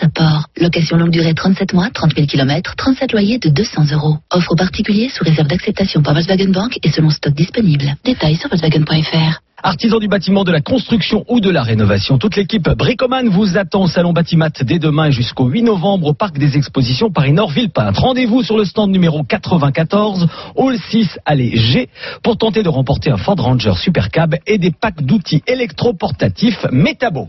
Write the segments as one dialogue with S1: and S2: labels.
S1: Apport. Location longue durée 37 mois, 30 000 km, 37 loyers de 200 euros. Offre aux particuliers sous réserve d'acceptation par Volkswagen Bank et selon stock disponible. Détails sur Volkswagen.fr.
S2: Artisan du bâtiment, de la construction ou de la rénovation, toute l'équipe Bricoman vous attend au Salon Batimat dès demain jusqu'au 8 novembre au Parc des Expositions Paris-Nord Villepinte. Rendez-vous sur le stand numéro 94, Hall 6, allée G, pour tenter de remporter un Ford Ranger Super Cab et des packs d'outils électroportatifs Métabo.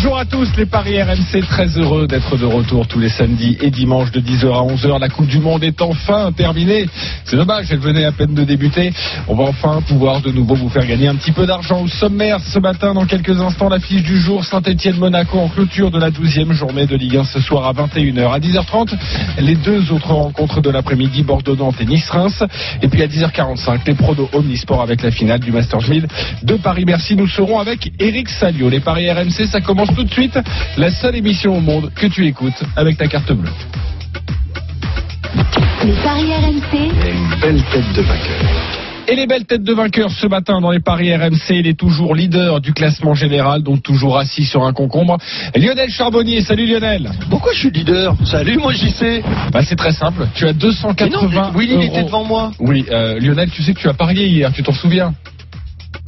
S3: Bonjour à tous les Paris RMC, très heureux d'être de retour tous les samedis et dimanches de 10h à 11h. La Coupe du Monde est enfin terminée. C'est dommage, elle venait à peine de débuter. On va enfin pouvoir de nouveau vous faire gagner un petit peu d'argent au sommaire ce matin. Dans quelques instants, l'affiche du jour, Saint-Etienne-Monaco en clôture de la 12e journée de Ligue 1 ce soir à 21h. À 10h30, les deux autres rencontres de l'après-midi, Bordeaux-Nantes et Nice-Reims. Et puis à 10h45, les prodos Omnisport avec la finale du Masters 1000 de Paris-Bercy. Nous serons avec Eric Salio. Les Paris RMC, ça commence tout de suite. La seule émission au monde que tu écoutes avec ta carte bleue.
S1: Les paris RMC,
S4: une belle tête de vainqueur.
S3: Et les belles têtes de vainqueurs ce matin dans les paris RMC, il est toujours leader du classement général, donc toujours assis sur un concombre. Lionel Charbonnier, salut Lionel.
S5: Pourquoi je suis leader Salut, moi j'y sais.
S3: Bah, c'est très simple, tu as
S5: Mais
S3: 280
S5: non, Willy il
S3: euros.
S5: était devant moi.
S3: Oui, euh, Lionel, tu sais que tu as parié hier, tu t'en souviens?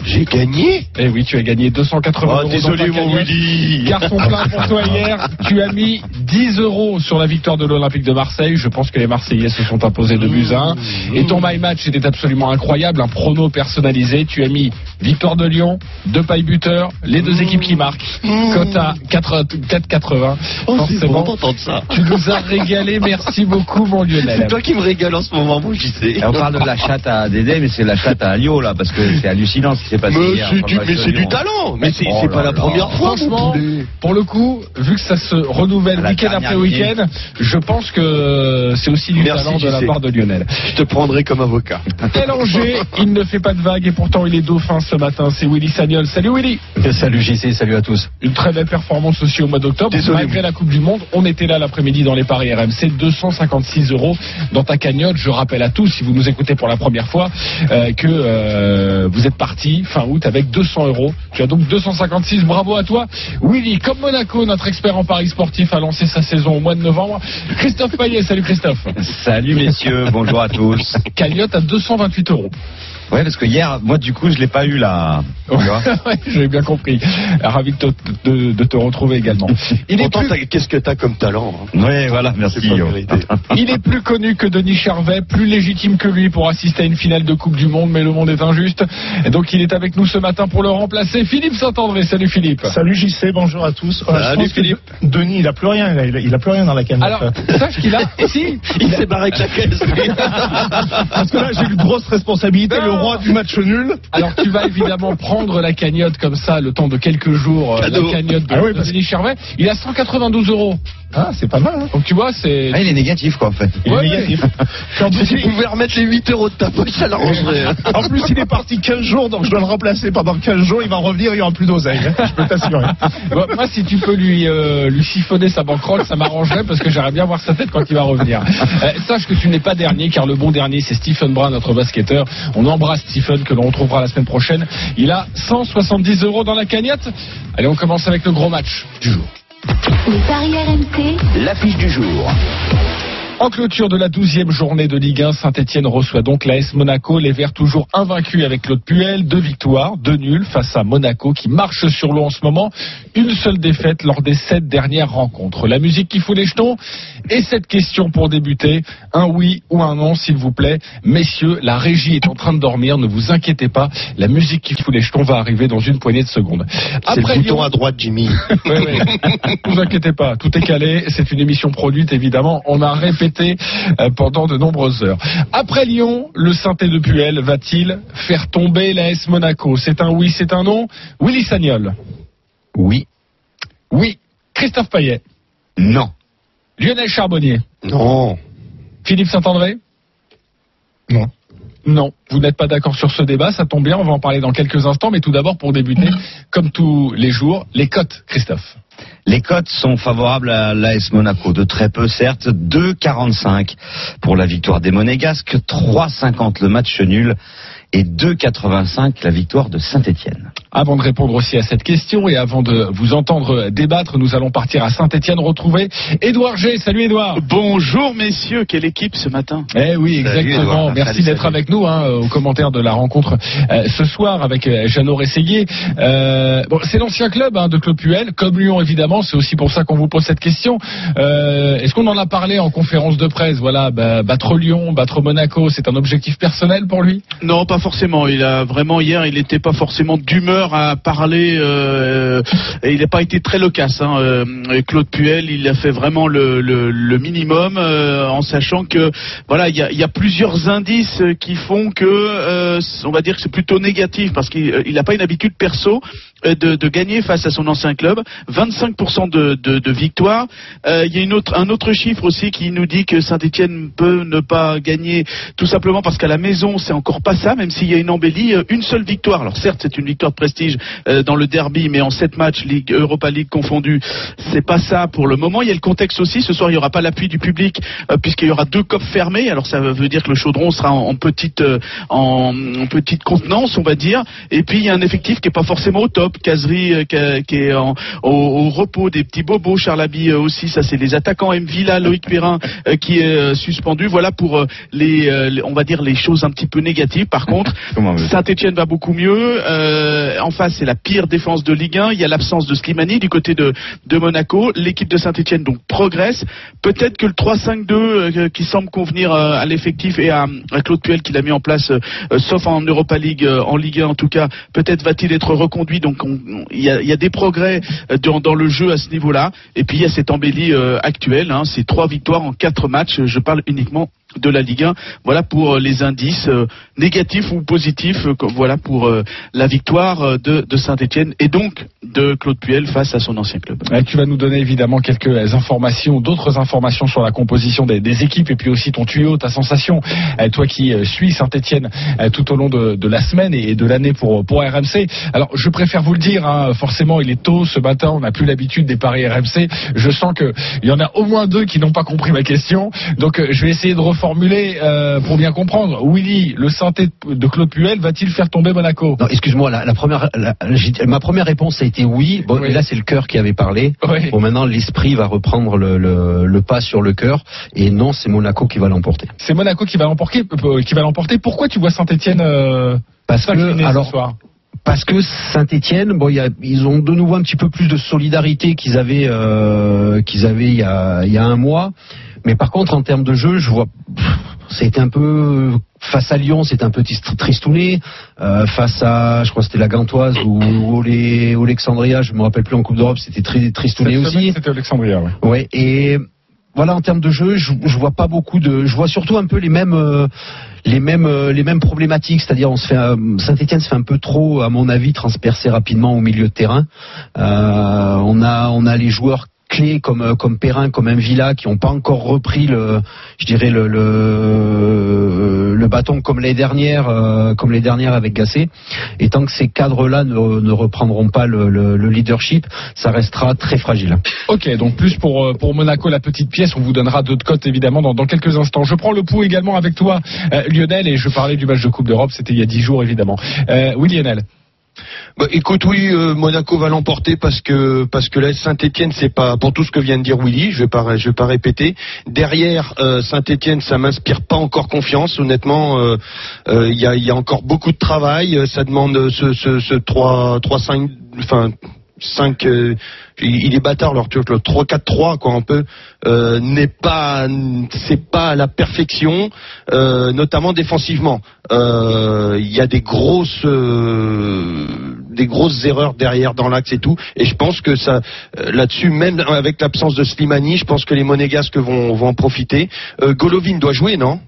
S5: J'ai gagné
S3: Eh oui, tu as gagné 280
S5: Oh,
S3: euros.
S5: désolé mon. Willy.
S3: Carton plein pour toi hier. Tu as mis 10 euros sur la victoire de l'Olympique de Marseille. Je pense que les Marseillais se sont imposés de buts à 1. Et ton my match était absolument incroyable. Un prono personnalisé. Tu as mis victoire de Lyon, deux pailles buteurs, les deux équipes qui marquent. Cote à 4 4,80.
S5: Oh, c'est
S3: Forcément,
S5: bon d'entendre ça.
S3: tu nous as régalé. Merci beaucoup, mon Lionel.
S5: C'est toi qui me régale en ce moment, moi j'y sais.
S6: Et on parle de la chatte à Dédé, mais c'est la chatte à Alio, là, parce que c'est hallucinant s'est passé
S5: Mais
S6: hier.
S5: c'est du, mais c'est du talent. Mais c'est
S6: Oh
S5: pas la
S6: là.
S5: première fois,
S3: Franchement, pour le coup, vu que ça se renouvelle week-end après week-end, je pense que c'est aussi du
S5: Merci,
S3: talent de la part de Lionel.
S5: Je te prendrai comme avocat.
S3: Mélanger, il ne fait pas de vagues et pourtant il est dauphin ce matin. C'est Willy Sagnol. Salut Willy.
S6: Salut JC, salut à tous.
S3: Une très belle performance aussi au mois d'octobre. Malgré la Coupe du Monde, on était là l'après-midi dans les paris RMC. 256 euros dans ta cagnotte. Je rappelle à tous, si vous nous écoutez pour la première fois, euh, que euh, vous êtes parti fin août avec 200 euros. Tu as donc 256. Bravo à toi. Willy, comme Monaco, notre expert en paris sportif, a lancé sa saison au mois de novembre. Christophe Payet. Salut Christophe.
S6: Salut messieurs, bonjour à tous.
S3: Cagnotte à 228 euros.
S6: Ouais, parce que hier, moi du coup, je l'ai pas eu là.
S3: J'avais bien compris. Ravi de te, de- de te retrouver également. Il est,
S5: Pourtant,
S3: plus,
S5: qu'est-ce que t'as comme talent hein?
S6: Ouais, voilà, merci.
S3: Il est plus connu que Denis Charvet, plus légitime que lui pour assister à une finale de Coupe du Monde, mais le monde est injuste. Et donc il est avec nous ce matin pour le remplacer. Philippe Saint-André, salut Philippe.
S7: Salut JC, bonjour à tous. Euh,
S5: Salut, Philippe.
S7: Denis, il a plus rien, il a, il il plus rien dans la cagnotte.
S3: Alors, sache qu'il a... Si
S5: Il s'est barré avec la caisse.
S7: Parce que là, j'ai une grosse responsabilité, le du match nul.
S3: Alors tu vas évidemment prendre la cagnotte comme ça le temps de quelques jours, euh,
S5: Cadeau.
S3: la cagnotte de,
S7: Ah oui,
S3: de
S7: parce-
S3: Denis Charvet. Il a 192 euros.
S7: Ah, c'est pas mal. Hein.
S3: Donc tu vois, c'est...
S6: Ah, il est négatif quoi en fait.
S7: Il
S3: Ouais,
S7: est négatif. En, plus,
S5: Si tu
S7: il,
S5: pouvais remettre les 8 euros de ta poche, ça l'arrangerait.
S7: en plus, il est parti 15 jours, donc je dois le remplacer pendant 15 jours. Il va revenir, il n'y aura plus d'oseille. hein, Je peux t'assurer.
S3: Bon, moi, si tu peux lui, euh, lui siphonner sa banquerolle, ça m'arrangerait parce que j'aimerais bien voir sa tête quand il va revenir. Euh, sache que tu n'es pas dernier, car le bon dernier, c'est Stephen Brun, notre basketteur. On embrasse Stephen, que l'on retrouvera la semaine prochaine. Il a 170 euros dans la cagnotte. Allez, on commence avec le gros match du jour.
S1: les paris RMC,
S4: L'affiche du jour.
S3: En clôture de la douzième journée de Ligue 1, Saint-Etienne reçoit donc l'AS Monaco. Les Verts toujours invaincus avec Claude Puel. Deux victoires, deux nuls face à Monaco qui marche sur l'eau en ce moment. Une seule défaite lors des sept dernières rencontres. La musique qui fout les jetons. Et cette question pour débuter. Un oui ou un non, s'il vous plaît. Messieurs, la régie est en train de dormir. Ne vous inquiétez pas. La musique qui fout les jetons va arriver dans une poignée de secondes.
S5: C'est le bouton à droite, Jimmy.
S3: oui, oui. Ne vous inquiétez pas, tout est calé. C'est une émission produite, évidemment. On a répété euh, pendant de nombreuses heures. Après Lyon, le synthé de Puel va-t-il faire tomber l'AS Monaco? C'est un oui, c'est un non Willy Sagnol
S6: Oui.
S3: Oui. Christophe Payet
S6: Non.
S3: Lionel Charbonnier
S5: Non.
S3: Philippe Saint-André
S7: Non.
S3: Non, vous n'êtes pas d'accord sur ce débat, ça tombe bien, on va en parler dans quelques instants, mais tout d'abord pour débuter, comme tous les jours, les cotes, Christophe.
S6: Les cotes sont favorables à l'AS Monaco, de très peu certes, 2,45 pour la victoire des Monégasques, 3,50 le match nul et 2,85 la victoire de Saint-Etienne.
S3: Avant de répondre aussi à cette question et avant de vous entendre débattre, nous allons partir à Saint-Etienne retrouver Édouard G. Salut Édouard.
S8: Bonjour messieurs, quelle équipe ce matin
S3: Eh oui, exactement. Merci d'être avec nous hein, aux commentaires de la rencontre euh, ce soir avec euh, Jeannot Rességuier. Euh, bon, c'est l'ancien club hein, de Claude Puel, comme Lyon évidemment. C'est aussi pour ça qu'on vous pose cette question. Euh, Est-ce qu'on en a parlé en conférence de presse? Voilà, bah, battre Lyon, battre Monaco, c'est un objectif personnel pour lui?
S8: Non, pas forcément. Il a vraiment hier, il n'était pas forcément d'humeur à parler. euh, et il n'a pas été très loquace. Hein, euh, Claude Puel, il a fait vraiment le, minimum, euh, en sachant que voilà, il y a, plusieurs indices qui font que, on va dire que c'est plutôt négatif parce qu'il n'a pas une habitude perso de, gagner face à son ancien club. 25% de, victoire. Il y a une autre, un autre chiffre aussi qui nous dit que Saint-Etienne peut ne pas gagner tout simplement parce qu'à la maison c'est encore pas ça, même s'il y a une embellie, euh, une seule victoire. Alors certes c'est une victoire de prestige euh, dans le derby, mais en sept matchs, Ligue Europa League confondue, c'est pas ça pour le moment. Il y a le contexte aussi. Ce soir il y aura pas l'appui du public euh, puisqu'il y aura deux copes fermées. Alors ça veut dire que le chaudron sera en, petite en, petite contenance, on va dire. Et puis il y a un effectif qui est pas forcément au top. Caserie euh, qui, est au, repos, des petits bobos. Charlaby euh, aussi, ça c'est les attaquants. M Villa, Loïc Perrin qui est suspendu. Voilà pour les- on va dire les choses un petit peu négatives. Par contre, Saint-Etienne va beaucoup mieux. Euh, en face, c'est la pire défense de Ligue 1. Il y a l'absence de Slimani du côté de, de Monaco. L'équipe de Saint-Etienne donc progresse. Peut-être que le 3-5-2 euh, qui semble convenir euh, à l'effectif et à, à Claude Puel qui l'a mis en place, sauf en Europa League, en Ligue 1 en tout cas, peut-être va-t-il être reconduit. Donc on- on- il y, a, il y a des progrès dans, dans le jeu à ce niveau-là. Et puis il y a cette embellie actuelle. Hein, c'est trois victoires en quatre matchs. Je parle uniquement de la Ligue 1. Voilà pour euh, les indices euh, négatifs ou positifs. euh, voilà pour la victoire de, Saint-Etienne et donc de Claude Puel face à son ancien club.
S3: Tu vas nous donner évidemment quelques informations, d'autres informations sur la composition des, équipes et puis aussi ton tuyau, ta sensation, toi qui suis Saint-Etienne tout au long de, la semaine et de l'année pour, RMC. Alors je préfère vous le dire, hein, forcément il est tôt ce matin, on n'a plus l'habitude des paris RMC. Je sens qu'il y en a au moins deux qui n'ont pas compris ma question. Donc je vais essayer de reformuler euh, pour bien comprendre. Willy, le synthé de Claude Puel va-t-il faire tomber Monaco?
S9: Non, excuse-moi, la, la première, la- ma première réponse a été oui. Bon,
S3: Oui.
S9: là, c'est le cœur qui avait parlé.
S3: Oui.
S9: Bon, maintenant, l'esprit va reprendre le, le, le pas sur le cœur. Et non, c'est Monaco qui va l'emporter.
S3: C'est Monaco qui va l'emporter. euh, Qui va l'emporter. Pourquoi tu vois Saint-Etienne euh,
S9: Parce que,
S3: ce
S9: alors,
S3: soir?
S9: Parce que Saint-Étienne, bon, y a- ils ont de nouveau un petit peu plus de solidarité qu'ils avaient, euh, qu'ils avaient il y, a, il y a un mois. Mais par contre, en termes de jeu, je vois, été un peu face à Lyon, c'était un peu tristouné. Euh, face à, je crois, que c'était la Gantoise ou, ou les- ou l'Alexandria, je me rappelle plus en Coupe d'Europe, c'était très tristouné aussi.
S3: C'était Alexandria, ouais.
S9: Ouais, et voilà en termes de jeu, je, vois pas beaucoup de, je vois surtout un peu les mêmes, euh, les mêmes, euh, les mêmes problématiques, c'est-à-dire on se fait, Saint-Étienne se fait un peu trop, à mon avis, transpercer rapidement au milieu de terrain. Euh, on a, on a les joueurs clés comme euh, comme Perrin, comme Villa qui n'ont pas encore repris le, je dirais le le, le bâton comme les dernières, euh, comme les dernières avec Gasset. Et tant que ces cadres-là ne, ne reprendront pas le, le- le leadership, ça restera très fragile.
S3: Ok, donc plus pour, euh, pour Monaco, la petite pièce. On vous donnera d'autres cotes évidemment dans, dans quelques instants. Je prends le pouls également avec toi, euh, Lionel, et je parlais du match de Coupe d'Europe. C'était il y a dix jours évidemment. Euh, oui, Lionel.
S5: Bah, écoute, oui, euh, Monaco va l'emporter parce que parce que là Saint-Étienne, c'est pas pour tout ce que vient de dire Willy. Je vais pas je vais pas répéter. Derrière euh, Saint-Étienne, ça m'inspire pas encore confiance. Honnêtement, euh, euh, il y, a, y a encore beaucoup de travail. Euh, Ça demande euh, ce ce, ce 3 3 5 enfin 5 euh, il est bâtard leur truc le 3 4 3 quoi un peu euh, n'est pas c'est pas la perfection euh, notamment défensivement. Euh, il y a des grosses des grosses erreurs derrière dans l'axe et tout. Et je pense que ça là-dessus même avec l'absence de Slimani je pense que les monégasques vont vont en profiter. Golovin doit jouer non?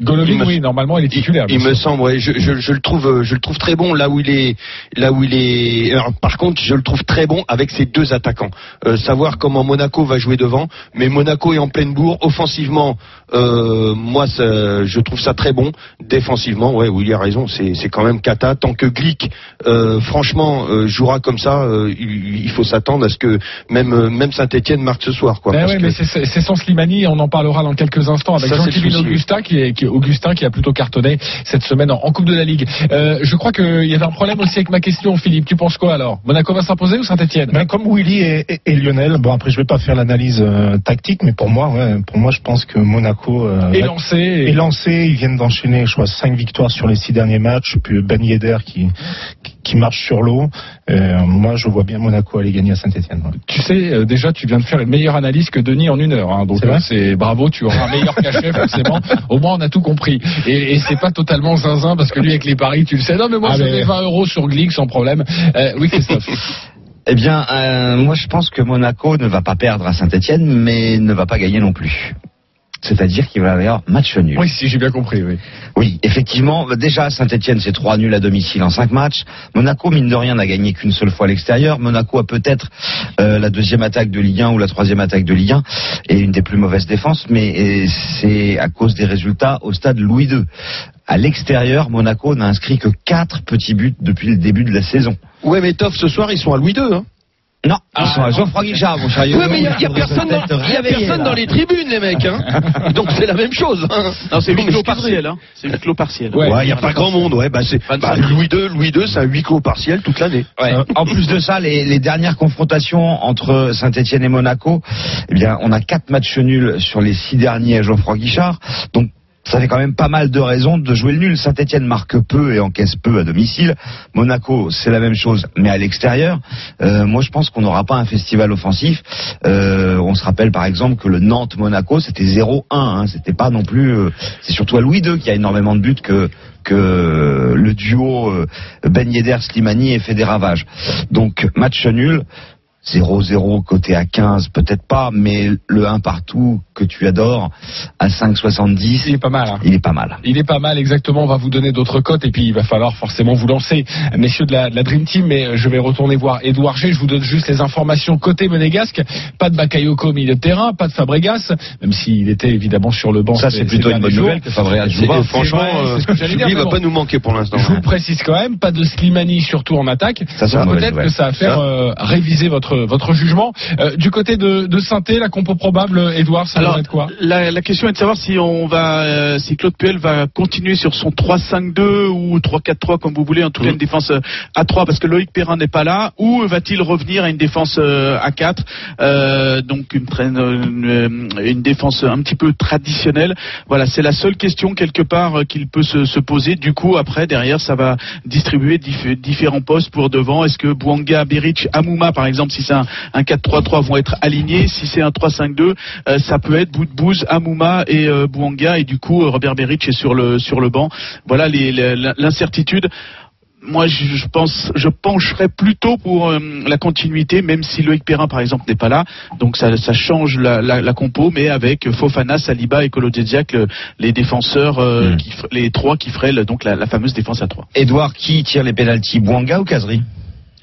S3: Golovin,
S5: Il me-
S3: oui, normalement, il est titulaire.
S5: Il
S3: bien
S5: me semble, ouais, je, je, je le trouve, euh, je le trouve très bon là où il est, là où il est. alors, par contre, je le trouve très bon avec ses deux attaquants. Euh, savoir comment Monaco va jouer devant, mais Monaco est en pleine bourre. Offensivement, euh, moi, ça- je trouve ça très bon. Défensivement, ouais, Willy a raison, c'est c'est quand même cata. Tant que Glick, euh, franchement, euh, jouera comme ça, euh, il, il faut s'attendre à ce que même même Saint-Étienne marque ce soir, quoi.
S3: Ben ouais,
S5: que-
S3: mais c'est- c'est c'est sans Slimani, on en parlera dans quelques instants avec
S5: souci,
S3: Augustin qui est, qui Augustin qui a plutôt cartonné cette semaine en, en Coupe de la Ligue. Euh, je crois qu'il y avait un problème aussi avec ma question, Philippe. Tu penses quoi alors? Monaco va s'imposer ou Saint-Etienne?
S7: Ben, comme Willy et, et- et Lionel, bon après je vais pas faire l'analyse euh, tactique, mais pour moi, ouais, pour moi je pense que Monaco euh,
S3: Et
S7: va-
S3: lancé.
S7: est lancé. Ils viennent d'enchaîner, je crois, cinq victoires sur les six derniers matchs. Puis Ben Yedder qui, qui, qui marche sur l'eau. Euh, moi, je vois bien Monaco aller gagner à Saint-Etienne.
S3: Tu sais, euh, déjà, tu viens de faire une meilleure analyse que Denis en une heure. hein. donc
S7: C'est
S3: euh, c'est bravo, tu auras un meilleur cachet forcément. Au moins, on a tout compris. Et, et c'est pas totalement zinzin parce que lui, avec les paris, tu le sais. Non, mais moi,
S7: Ah,
S3: je
S7: mais-
S3: mets 20 euros sur Glick sans problème. Euh, oui, Christophe.
S6: Eh bien, euh, moi je pense que Monaco ne va pas perdre à Saint-Etienne, mais ne va pas gagner non plus. C'est-à-dire qu'il va y avoir match nul.
S3: oui, si j'ai bien compris. Oui.
S6: Oui, effectivement. Déjà, Saint-Etienne, c'est trois nuls à domicile en cinq matchs. Monaco, mine de rien, n'a gagné qu'une seule fois à l'extérieur. Monaco a peut-être euh, la deuxième attaque de Ligue 1 ou la troisième attaque de Ligue 1 et une des plus mauvaises défenses, mais euh, c'est à cause des résultats au stade Louis II. À l'extérieur, Monaco n'a inscrit que quatre petits buts depuis le début de la saison.
S5: Ouais, mais Toff, ce soir, ils sont à Louis II. Hein.
S6: Non, ils sont à Geoffroy Guichard, mon cher
S5: Ouais, mais il y a, y a personne, dans,
S6: peut-être
S5: il y a
S6: réveiller,
S5: personne
S6: là.
S5: dans les tribunes, les mecs. Hein. Donc c'est la même chose. Hein.
S8: Non, c'est huis clos partiel. Hein. C'est huis clos partiel.
S3: Ouais.
S5: Ouais, il n'y a pas grand monde, ouais. Bah, c'est, bah, Louis II, Louis II, c'est un huis clos partiel toute l'année.
S6: Ouais. En plus de ça, les, les dernières confrontations entre Saint-Etienne et Monaco, eh bien, on a quatre matchs nuls sur les six derniers à Geoffroy Guichard. Donc, ça fait quand même pas mal de raisons de jouer le nul. Saint-Etienne marque peu et encaisse peu à domicile. Monaco, c'est la même chose, mais à l'extérieur. Euh, moi, je pense qu'on n'aura pas un festival offensif. Euh, on se rappelle par exemple que le Nantes-Monaco, c'était 0-1. Hein. C'était pas non plus. euh, c'est surtout à Louis II qu'il y a énormément de buts que que le duo euh, Ben Yedder, Slimani ait fait des ravages. Donc match nul. 0-0 côté à 15, peut-être pas, mais le 1 partout que tu adores à 5,70,
S3: Il est pas mal. hein.
S6: il est pas mal.
S3: Il est pas mal, exactement. On va vous donner d'autres cotes et puis il va falloir forcément vous lancer, messieurs de la, de la Dream Team. Mais euh, je vais retourner voir Edouard G. Je vous donne juste les informations côté monégasque. Pas de Bakayoko au milieu de terrain, pas de Fabregas, même s'il était évidemment sur le banc.
S6: Ça,
S3: ces-
S6: c'est plutôt une bonne nouvelle que Fabregas joue pas.
S5: Franchement,
S3: vrai,
S5: euh,
S3: ce que dire, mais
S5: va
S3: bon.
S5: pas nous manquer pour l'instant.
S3: Je vous
S5: hein.
S3: précise quand même, pas de Slimani surtout en attaque.
S6: Ça,
S3: peut-être que ça va faire euh, réviser votre votre jugement. Euh, du côté de, de Sainté, la compo probable, Edouard, ça
S8: Alors,
S3: va être quoi
S8: la, la question est de savoir si on va, euh, si Claude Puel va continuer sur son 3-5-2 ou 3-4-3 comme vous voulez, en tout cas une défense euh, à 3 parce que Loïc Perrin n'est pas là, ou va-t-il revenir à une défense à 4 euh, donc une, traîne- une, une défense un petit peu traditionnelle. Voilà, c'est la seule question quelque part qu'il peut se, se poser. Du coup, après derrière, ça va distribuer diff- différents postes pour devant. Est-ce que Bouanga, Beric, Amouma par exemple, si c'est un, un 4-3-3 vont être alignés. Si c'est un 3-5-2, euh, ça peut être Boudbouz, Amouma et euh, Bouanga et du coup Robert Beric est sur le sur le banc. Voilà l'incertitude. Moi, je, pense, je pencherais plutôt pour euh, la continuité, même si Loïc Perrin, par exemple, n'est pas là. Donc, ça, ça change la, la, la compo, mais avec Fofana, Saliba et Kolodjedjak, le- les défenseurs, euh,
S6: Mm.
S8: qui f- les trois qui feraient le- donc la, la fameuse défense à trois.
S6: Edouard, qui tire les pénalties? Bouanga ou Casery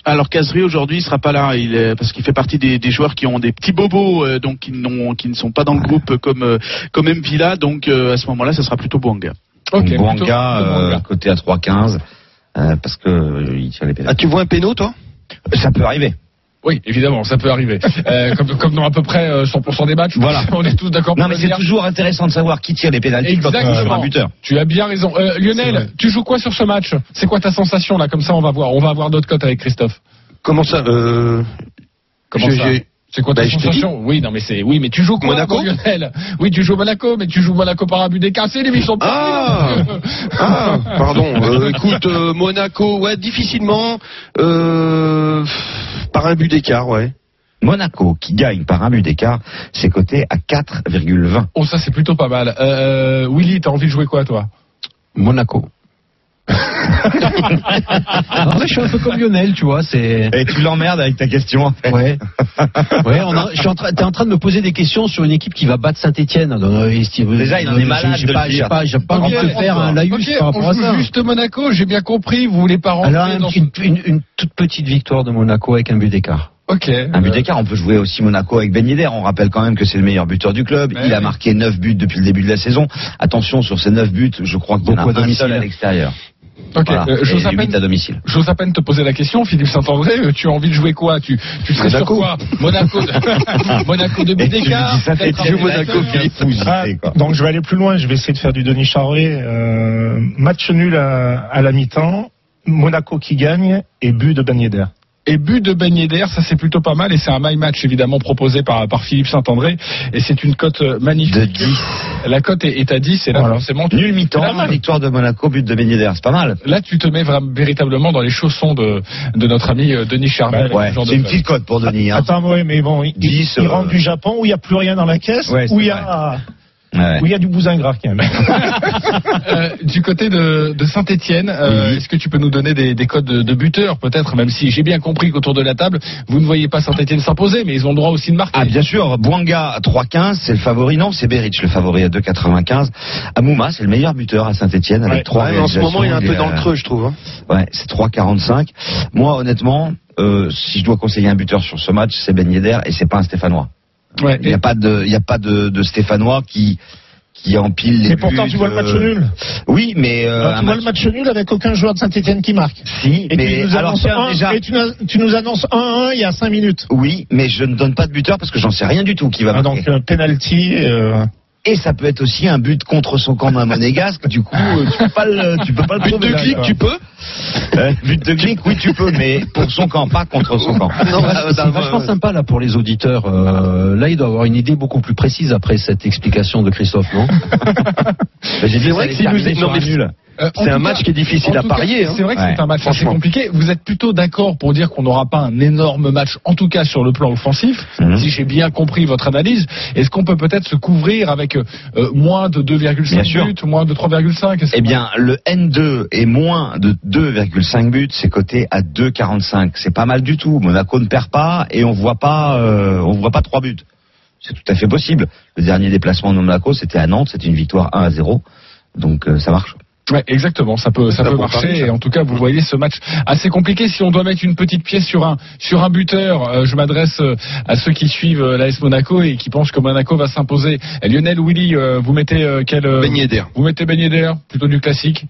S8: Alors Casri aujourd'hui il sera pas là, il est, parce qu'il fait partie des, des joueurs qui ont des petits bobos, euh, donc qui, n'ont- qui ne sont pas dans le groupe comme euh, comme Mvila, donc euh, à ce moment-là, ça sera plutôt Bouanga.
S3: Ok,
S6: Donc, Bouanga, euh, côté à 3,15, euh, parce que euh, il tire les
S5: Ah,
S6: pénalties.
S5: tu vois un péno, toi?
S6: Ça peut arriver.
S3: Oui, évidemment, ça peut arriver. Euh, comme, comme dans à peu près euh, 100% des matchs.
S6: Voilà.
S3: On est tous d'accord
S6: Non,
S3: pour
S6: mais
S3: le
S6: c'est toujours intéressant de savoir qui tire les pénalties quand on sur un
S3: Exactement.
S6: buteur.
S3: Tu as bien raison. Euh, Lionel, tu joues quoi sur ce match? C'est quoi ta sensation là? Comme ça, on va voir. On va avoir d'autres cotes avec Christophe.
S5: Comment ça euh...
S3: Comment ça C'est quoi ta
S5: Bah,
S3: sensation? Oui, non, mais c'est oui, mais tu joues quoi,
S5: Monaco
S3: mon Lionel? Oui, tu joues Monaco, mais tu joues Monaco par abus des cassés, l'émission. de
S5: Ah Ah, pardon. Euh, écoute, euh, Monaco, ouais, difficilement, euh, par un but d'écart, ouais.
S6: Monaco, qui gagne par un but d'écart, c'est coté à 4,20.
S3: Oh, ça c'est plutôt pas mal. Euh, Willy, t'as envie de jouer quoi, toi?
S9: Monaco. Non, mais je suis un peu comme Lionel, tu vois. C'est.
S6: Et tu l'emmerdes avec ta question. en fait.
S9: Ouais. Ouais, on a, je suis en train, t'es en train de me poser des questions sur une équipe qui va battre Saint-Etienne.
S6: Déjà, il en est malade
S9: J'ai pas, j'ai pas, j'ai pas envie de te faire un laïus
S3: Ok,
S9: par rapport
S3: on
S9: à
S3: joue
S9: ça.
S3: juste Monaco, j'ai bien compris, vous voulez pas rentrer
S9: Alors,
S3: dans
S9: une, une, une toute petite victoire de Monaco avec un but d'écart.
S3: Ok.
S6: Un but d'écart, on peut jouer aussi Monaco avec Ben Yedder. On rappelle quand même que c'est le meilleur buteur du club.
S3: Ouais,
S6: il a marqué 9 buts depuis le début de la saison. Attention, sur ces 9 buts, je crois qu'il y en a
S9: Beaucoup à
S6: un
S9: domicile.
S6: seul à l'extérieur.
S3: Ok,
S6: Voilà.
S3: euh, j'ose à peine-
S6: à domicile.
S3: J'ose à peine te poser la question, Philippe Saint-André, euh, tu as envie de jouer quoi? Tu, tu serais
S5: Monaco.
S3: sur quoi? Monaco de, Monaco de
S6: Monaco. Philippe
S7: Ah, donc je vais aller plus loin, je vais essayer de faire du Denis Charvet. Euh, match nul à, à la mi-temps, Monaco qui gagne et but de Ben Yedder.
S3: Et but de Ben Yedder, ça c'est plutôt pas mal et c'est un my match évidemment proposé par, par Philippe Saint-André et c'est une cote euh, magnifique.
S6: De 10.
S3: La cote est, est à 10 et là
S7: Voilà.
S3: forcément tu,
S6: Nul mi-temps, victoire de Monaco, but de Ben Yedder. C'est pas mal.
S3: là tu te mets véritablement dans les chaussons de, de notre ami euh, Denis Charvet. avec
S6: Ouais, c'est une petite cote pour Denis. Hein.
S7: Attends, ouais, mais bon, il,
S6: 10,
S7: il
S6: euh,
S7: rentre du Japon où il n'y a plus rien dans la caisse,
S6: Ouais,
S7: où il y a,
S6: Ouais.
S7: où il y a du bousin gras quand même.
S3: Euh, du côté de, de Saint-Etienne,
S6: Oui.
S3: est-ce que tu peux nous donner des, des codes de, de buteurs peut-être, même si j'ai bien compris qu'autour de la table, vous ne voyez pas Saint-Etienne s'imposer, mais ils ont le droit aussi de marquer.
S6: Ah bien sûr, Bouanga à 3,15, c'est le favori. Non, c'est Beric le favori à 2,95. Amouma, c'est le meilleur buteur à Saint-Etienne avec
S7: Ouais.
S6: trois
S5: Ouais, mais en ce moment, il est un peu dans le creux, je trouve. hein.
S6: Ouais, c'est 3,45. Moi, honnêtement, euh, si je dois conseiller un buteur sur ce match, c'est Ben Yedder et c'est pas un Stéphanois.
S3: Ouais,
S6: Il n'y a pas de, il y a pas de, de Stéphanois qui qui empile les
S7: Mais pourtant,
S6: buts,
S7: tu vois le match
S6: euh,
S7: nul.
S6: Oui, mais euh,
S7: Alors, tu vois
S6: match-
S7: le match nul avec aucun joueur de Saint-Etienne qui marque.
S6: si,
S7: Et
S6: mais
S7: tu nous
S6: alors tiens,
S7: un-
S6: déjà,
S7: et tu nous, tu nous annonces 1-1 il y a 5 minutes.
S6: oui, mais je ne donne pas de buteur parce que j'en sais rien du tout qui va
S7: Ah,
S6: marquer.
S7: donc, euh, penalty. euh,
S6: Et ça peut être aussi un but contre son camp d'un monégasque. Du coup, euh, tu peux pas le, tu peux pas le
S3: But de clic, tu peux
S6: Euh, but de clic, oui, tu peux, mais pour son camp, pas contre son camp.
S5: Non,
S9: C'est
S5: non,
S9: vachement
S5: euh,
S9: sympa là pour les auditeurs. Euh, là, il doit avoir une idée beaucoup plus précise après cette explication de Christophe, non
S6: J'ai dit,
S5: C'est vrai
S6: ça
S5: que s'il nous
S6: terminer
S5: est-
S6: sur
S5: non,
S6: un
S5: mais-
S6: nul.
S3: Euh, en
S5: C'est un
S3: cas-
S5: match qui est difficile à parier. hein.
S3: C'est vrai que
S6: Ouais,
S3: c'est un match assez compliqué. Vous êtes plutôt d'accord pour dire qu'on n'aura pas un énorme match, en tout cas sur le plan offensif,
S6: Mhm.
S3: si j'ai bien compris votre analyse. Est-ce qu'on peut peut-être se couvrir avec euh, moins de
S6: Bien
S3: 2,5
S6: sûr.
S3: buts, moins de 3,5 Est-ce
S6: Eh bien, le N2 est moins de 2,5 buts, c'est coté à 2,45. C'est pas mal du tout. Monaco ne perd pas et on voit pas, euh, on voit pas trois buts. C'est tout à fait possible. Le dernier déplacement de Monaco, c'était à Nantes, c'était une victoire 1 à 0. Donc euh, ça marche.
S3: Ouais, exactement. Ça peut, ça
S5: Ça
S3: peut marcher.
S5: ça.
S3: Et en tout cas, vous voyez ce match assez compliqué. Si on doit mettre une petite pièce sur un, sur un buteur, euh, je m'adresse euh, à ceux qui suivent euh, l'AS Monaco et qui pensent que Monaco va s'imposer. Lionel, Willy, euh, vous mettez euh, quel euh,
S5: Ben Yedder.
S3: Vous mettez Ben Yedder, plutôt du classique?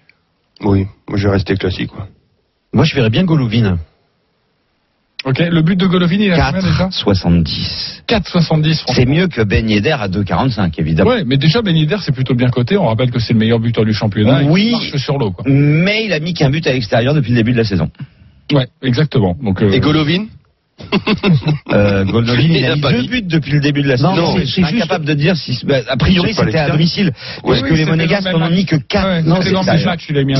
S5: Oui, moi je vais rester classique. Quoi.
S9: Moi, je verrais bien Golovin.
S3: Ok. Le but de Golovin, il a combien déjà
S6: 4,70.
S3: 4,70.
S6: C'est mieux que Ben Yedder à 2,45 évidemment.
S3: Ouais, mais déjà Ben Yedder, c'est plutôt bien coté. On rappelle que c'est le meilleur buteur du championnat. et
S6: Oui.
S3: marche sur l'eau, quoi.
S6: Mais il a mis qu'un but à l'extérieur depuis le début de la saison.
S3: Ouais, exactement. Donc. euh,
S5: Et Golovin?
S6: Euh, Golovin, il
S5: Il
S6: a
S5: a
S6: mis
S5: pas
S6: deux buts depuis le début de la saison.
S9: Non,
S6: je
S9: c'est-
S6: suis
S9: c'est juste-
S6: incapable de dire si. bah, a priori, c'était à domicile.
S5: Oui,
S6: parce
S3: oui,
S6: que les Monégasques n'en ont mis que 4.
S3: Ouais,
S6: non,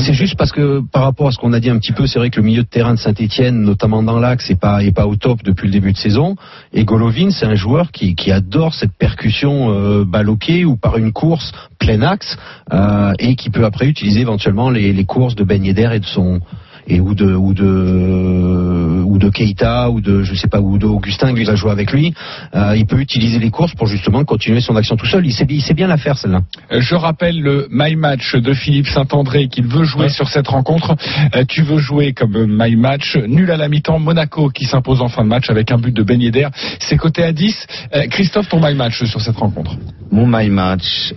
S6: c'est
S9: juste parce que par rapport à ce qu'on a dit un petit peu, c'est vrai que le milieu de terrain de Saint-Etienne, notamment dans l'axe, est pas, est pas au top depuis le début de saison. Et Golovin, c'est un joueur qui, qui adore cette percussion euh, balle au pied ou par une course plein axe euh, et qui peut après utiliser éventuellement les, les courses de Ben Yedder et de son et ou de ou de ou de Keita ou de je sais pas ou de Augustin qui va jouer avec lui. Euh, il peut utiliser les courses pour justement continuer son action tout seul. Il sait, il sait bien la faire celle-là.
S3: Euh, Je rappelle le My Match de Philippe Saint-André qu'il veut jouer sur cette rencontre. Euh, tu veux jouer comme euh, My Match, nul à la mi-temps, Monaco qui s'impose en fin de match avec un but de Ben Yedder. C'est coté à 10. Euh, Christophe, ton My Match sur cette rencontre
S6: Mon my match.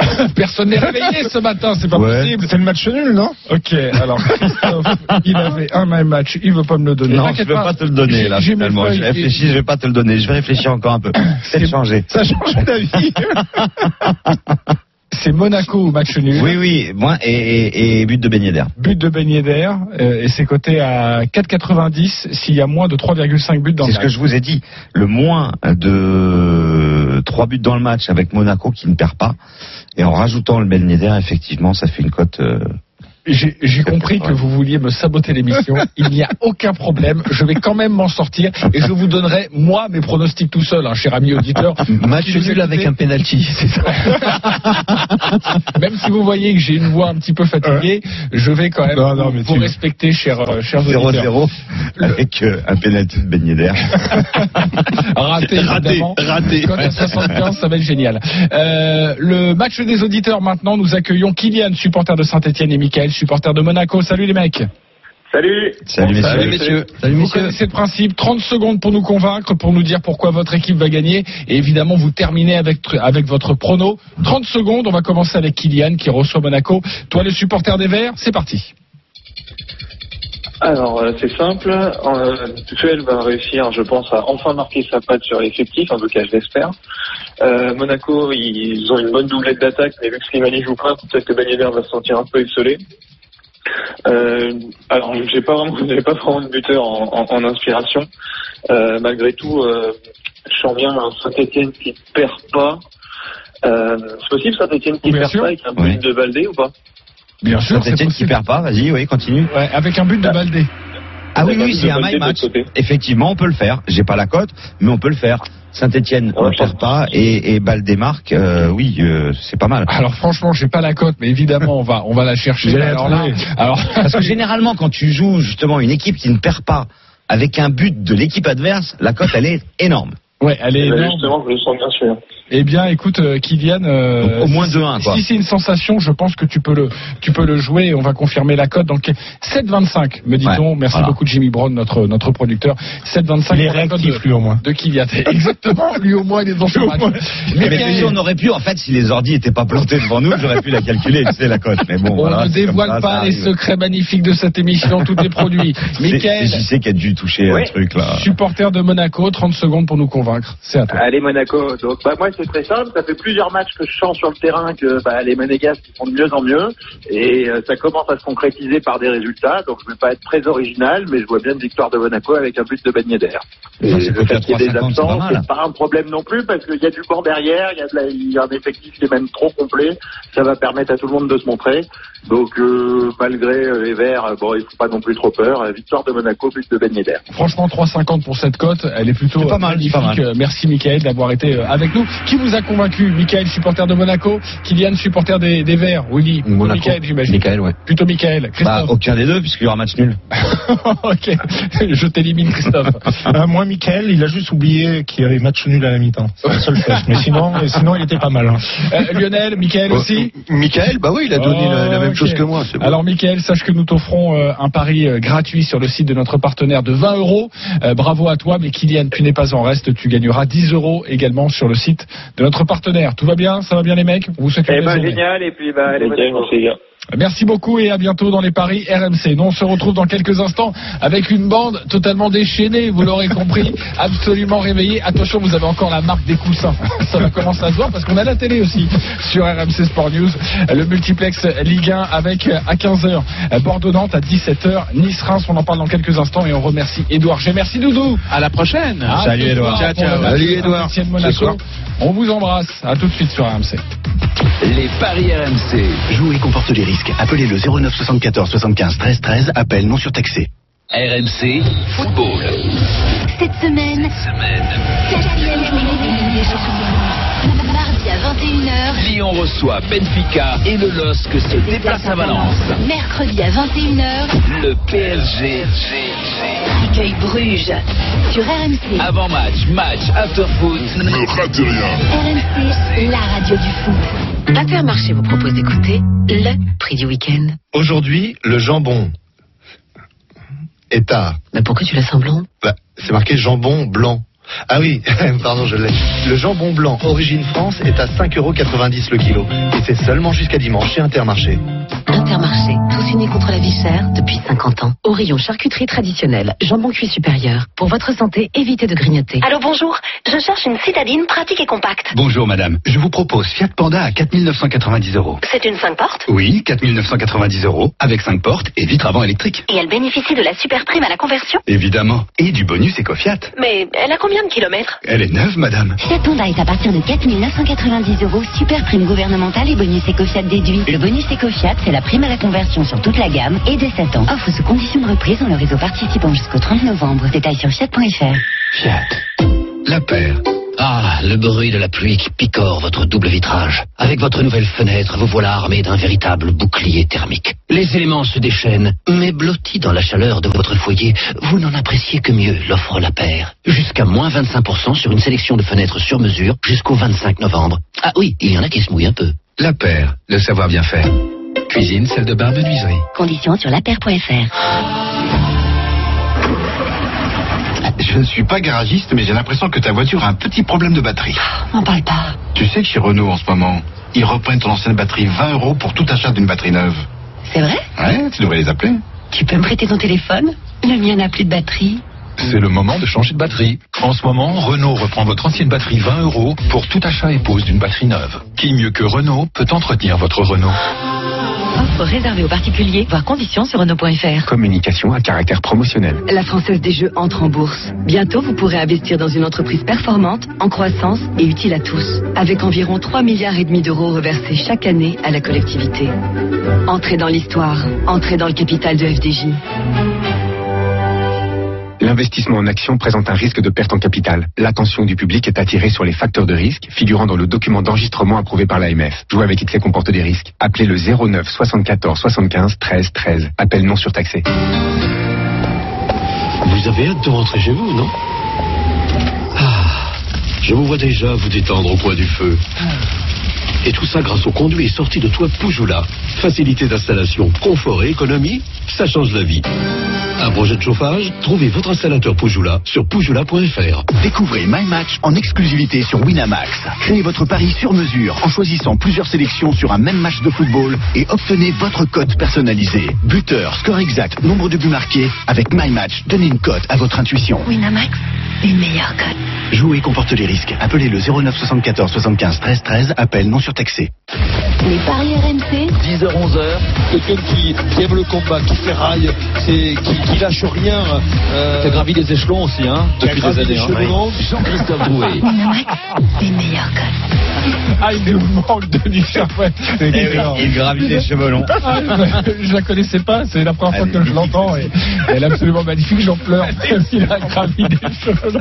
S3: Personne n'est réveillé ce matin, c'est pas
S6: Ouais.
S3: possible.
S7: C'est le match nul, non?
S3: Ok, alors Christophe, il avait un My Match, il veut pas me le donner.
S6: Non, je vais pas te le donner là.
S3: j'ai
S6: Je
S3: et-
S6: réfléchis, je vais pas te le donner. Je vais réfléchir encore un peu. C'est changer.
S7: Ça change d'avis.
S3: C'est Monaco match nul.
S6: Oui, oui. Moi et, et, et but de Yedder.
S3: But de Yedder, euh, et c'est coté à 4,90 s'il y a moins de 3,5 buts dans le
S6: C'est ce que
S3: match.
S6: je vous ai dit. Le moins de trois buts dans le match avec Monaco qui ne perd pas. Et en rajoutant le Yedder, effectivement, ça fait une cote. euh,
S3: J'ai compris que vous vouliez me saboter l'émission. Il n'y a aucun problème. Je vais quand même m'en sortir et je vous donnerai, moi, mes pronostics tout seul, hein, cher ami auditeur.
S9: Match nul avec un penalty, c'est ça.
S3: Même si vous voyez que j'ai une voix un petit peu fatiguée, je vais quand même
S7: Non, non,
S3: vous,
S7: tu-
S3: respecter, chers, euh, auditeurs.
S6: 0-0 avec euh, un pénalty de beignet d'air.
S3: Raté,
S6: Raté, raté.
S3: Cote à 75, ça va être génial. Euh, le match des auditeurs maintenant, nous accueillons Kylian, supporter de Saint-Etienne, et Michael, supporter de Monaco. Salut les mecs.
S10: Salut.
S6: Salut messieurs.
S9: Salut
S3: Vous
S9: messieurs.
S3: connaissez le principe, 30 secondes pour nous convaincre, pour nous dire pourquoi votre équipe va gagner. Et évidemment, vous terminez avec, avec votre prono. 30 secondes, on va commencer avec Kylian qui reçoit Monaco. Toi, le supporter des Verts, c'est parti.
S10: Alors, euh, c'est simple. Euh, Tuchel va réussir, je pense, à enfin marquer sa patte sur l'effectif, en tout cas, je l'espère. Euh, Monaco, ils ont une bonne doublette d'attaque, mais vu que Slimani joue pas, peut-être que Ben Yedder va se sentir un peu esselé. Euh, alors, j'ai pas vraiment, j'avais pas vraiment de buteur en, en- en inspiration. Euh, malgré tout, euh, je sens bien un Saint-Etienne qui perd pas. Euh, c'est possible Saint-Etienne qui perd pas avec un but de Valdé ou pas?
S3: Bien sûr, c'est
S6: Saint-Etienne qui perd pas, vas-y, oui, continue.
S3: Ouais, avec un but de Baldé.
S6: Ah oui, oui, c'est un my match. Effectivement, on peut le faire. J'ai pas la cote, mais on peut le faire. Saint-Etienne ne perd pas et, et balle euh, oui, euh, c'est pas mal.
S3: Alors franchement, j'ai pas la cote, mais évidemment, on va, on va la chercher. Alors là, alors,
S6: Parce que généralement, quand tu joues justement une équipe qui ne perd pas avec un but de l'équipe adverse, la cote elle est énorme.
S3: ouais, elle est
S10: Eh ben,
S3: énorme.
S10: Justement, je le sens bien sûr.
S3: Eh bien, écoute, euh, Kylian, euh,
S6: au moins 2-1 quoi.
S3: si c'est une sensation, je pense que tu peux le, tu peux le jouer et on va confirmer la cote. Donc 7,25 me dit-on.
S6: Ouais,
S3: Merci
S6: voilà.
S3: beaucoup Jimmy Brown, notre notre producteur. 7,25
S7: Il est
S3: pour la cote
S7: réactif,
S3: de,
S7: lui, au moins.
S3: de Kylian. Exactement. Lui au moins, il est dans son match.
S6: Mais, si on aurait pu, en fait, si les ordis étaient pas plantés devant nous, j'aurais pu la calculer, tu sais, la cote. Mais bon,
S3: on
S6: voilà,
S3: ne dévoile
S6: ça,
S3: pas
S6: ça
S3: les secrets magnifiques de cette émission, tout est produit.
S6: C'est-
S3: Michael,
S6: Je sais qu'il a dû toucher
S10: Oui.
S6: un truc là.
S3: supporter de Monaco, 30 secondes pour nous convaincre. C'est à toi.
S10: Allez Monaco. Donc bah moi c'est très simple. Ça fait plusieurs matchs que je sens sur le terrain que bah, les Monégasques font de mieux en mieux et euh, ça commence à se concrétiser par des résultats. Donc je vais pas être très original, mais je vois bien une victoire de Monaco avec un but de Ben Yedder. Et
S6: c'est
S10: le fait qu'il y ait des
S6: 3,50, c'est pas
S10: absents, pas un problème non plus parce qu'il y a du banc derrière, il y a, de la- il y a un effectif qui est même trop complet. Ça va permettre à tout le monde de se montrer. Donc euh, malgré euh, les Verts, bon, il faut pas non plus trop peur. Victoire de Monaco, but de Ben Yedder.
S3: Franchement, 3,50 pour cette cote, elle est plutôt
S6: pas mal,
S3: magnifique.
S6: pas mal.
S3: Merci Michael d'avoir été avec nous. Qui vous a convaincu Michael, supporter de Monaco Kylian, supporter des, des Verts? Willy Plutôt
S9: Monaco.
S3: Michael, j'imagine.
S9: Michael, ouais.
S3: Plutôt Michael.
S6: Bah,
S3: Christophe.
S6: aucun des deux, puisqu'il y aura match nul.
S3: ok, je t'élimine Christophe.
S7: Ah, moi, Michael, il a juste oublié qu'il y avait match nul à la mi-temps. C'est la seule chose. Mais sinon, sinon, il était pas mal. hein.
S3: Euh, Lionel, Michael aussi?
S5: Michael, bah oui, il a donné
S3: Oh,
S5: la, la même chose que moi. bon.
S3: Alors Michael, sache que nous t'offrons euh, un pari euh, gratuit sur le site de notre partenaire de 20 euros. Euh, bravo à toi, mais Kylian, tu n'es pas en reste, tu gagneras 10 euros également sur le site de notre partenaire. Tout va bien? Ça va bien les mecs? On vous souhaite une
S10: Eh ben génial. Et puis bah allez Ok, Monaco. merci, les gars.
S3: Merci beaucoup et à bientôt dans les paris RMC. Nous on se retrouve dans quelques instants avec une bande totalement déchaînée, vous l'aurez compris, absolument réveillée. Attention, vous avez encore la marque des coussins. Ça va commencer à se voir parce qu'on a la télé aussi sur RMC Sport News. Le multiplex Ligue 1 avec euh, à 15h Bordeaux-Nantes, à 17h Nice-Reims. On en parle dans quelques instants et on remercie Edouard G. Merci Doudou.
S8: À la prochaine.
S3: À
S6: Salut,
S3: soir
S8: Ciao, ciao.
S5: Salut,
S3: de On vous embrasse. À tout de suite sur RMC.
S4: Les paris RMC.
S11: Jouer comporte les risques. Appelez le 09 74 75 13 13. Appel non surtaxé.
S4: RMC Football.
S1: Cette semaine, quatrième journée des. Mardi à 21h,
S4: Lyon reçoit Benfica et le LOSC se déplace à Valence.
S1: mercredi à 21h,
S4: Le PSG.
S1: accueille Bruges sur RMC.
S4: Avant-match, match, after-foot.
S1: RMC, la radio du foot. Intermarché vous propose d'écouter le prix du week-end.
S5: Aujourd'hui, le jambon est à.
S1: Mais pourquoi tu l'as semblant?
S5: Bah, c'est marqué jambon blanc. Ah oui, pardon, je l'ai. Le jambon blanc origine France est à 5,90€ le kilo. Et c'est seulement jusqu'à dimanche chez Intermarché.
S1: Intermarché, tous unis contre la vie chère depuis 50 ans. Au rayon charcuterie traditionnelle, jambon cuit supérieur. Pour votre santé, évitez de grignoter.
S12: Allô, bonjour. Je cherche une citadine pratique et compacte.
S11: Bonjour madame. Je vous propose Fiat Panda à 4990 euros.
S12: C'est une 5 portes?
S11: Oui, 4990 euros avec 5 portes et vitre avant électrique.
S12: et elle bénéficie de la super prime à la conversion?
S11: Évidemment. Et du bonus EcoFiat.
S12: Mais elle a combien de kilomètres
S11: Elle est neuve madame.
S1: Fiat Panda est à partir de 4 990 euros, super prime gouvernementale et bonus éco-fiat déduit. Le bonus éco-fiat, c'est la prime
S13: prime à la conversion sur toute la gamme et dès 7 ans. Offre sous condition de reprise dans le réseau participant jusqu'au 30 novembre. Détails sur Fiat.fr.
S11: Fiat. La paire.
S14: Ah, le bruit de la pluie qui picore votre double vitrage. Avec votre nouvelle fenêtre, vous voilà armé d'un véritable bouclier thermique. Les éléments se déchaînent, mais blottis dans la chaleur de votre foyer, vous n'en appréciez que mieux l'offre La Paire. Jusqu'à moins 25% sur une sélection de fenêtres sur mesure jusqu'au 25 novembre. Ah oui, il y en a qui se mouillent un peu.
S11: La paire. Le savoir bien faire. Cuisine, salle de bain, menuiserie.
S13: Conditions sur lapaire.fr.
S15: Je ne suis pas garagiste, mais j'ai l'impression que ta voiture a un petit problème de batterie.
S13: M'en parle pas.
S15: Tu sais que chez Renault en ce moment, ils reprennent ton ancienne batterie 20 euros pour tout achat d'une batterie neuve.
S13: C'est vrai?
S15: Ouais, tu devrais les appeler.
S13: Tu peux me prêter ton téléphone? Le mien n'a plus de batterie.
S11: C'est le moment de changer de batterie. En ce moment, Renault reprend votre ancienne batterie 20 euros pour tout achat et pose d'une batterie neuve. Qui mieux que Renault peut entretenir votre Renault
S13: Offre réservée aux particuliers, voir conditions sur Renault.fr.
S11: Communication à caractère promotionnel.
S16: La Française des Jeux entre en bourse. Bientôt, vous pourrez investir dans une entreprise performante, en croissance et utile à tous. Avec environ 3 milliards et demi d'euros reversés chaque année à la collectivité. Entrez dans l'histoire. Entrez dans le capital de FDJ.
S11: L'investissement en actions présente un risque de perte en capital. L'attention du public est attirée sur les facteurs de risque figurant dans le document d'enregistrement approuvé par l'AMF. Jouer avec excès comporte des risques. Appelez le 09 74 75 13 13. Appel non surtaxé.
S17: Vous avez hâte de rentrer chez vous, non? Ah, je vous vois déjà vous détendre au coin du feu. Et tout ça grâce au conduit sorti de toit Poujoula. Facilité d'installation, confort et économie, ça change la vie. Un projet de chauffage? Trouvez votre installateur Poujoula sur poujoula.fr.
S11: Découvrez My Match en exclusivité sur Winamax. Créez votre pari sur mesure en choisissant plusieurs sélections sur un même match de football et obtenez votre cote personnalisée. Buteur, score exact, nombre de buts marqués. Avec My Match, donnez une cote à votre intuition.
S13: Winamax, une meilleure cote.
S11: Jouer comporte les risques. Appelez le 09 74 75 13 13. Appel non surtaxé.
S13: Les paris RMC.
S2: 10h, 11h. Quelqu'un qui, qui aime le combat, qui ferraille, c'est, qui, qui lâche rien. Euh, qui a gravi des échelons aussi, hein, depuis des années. Hein. Jean-Christophe Drouet.
S13: Meilleure cote.
S3: Ah, il nous manque Denis Charvet.
S6: Eh oui, il gravit des cheveux longs.
S3: Ah, je, la connaissais pas, c'est la première fois que je l'entends et elle est absolument magnifique, j'en pleure. Il a gravi des cheveux longs.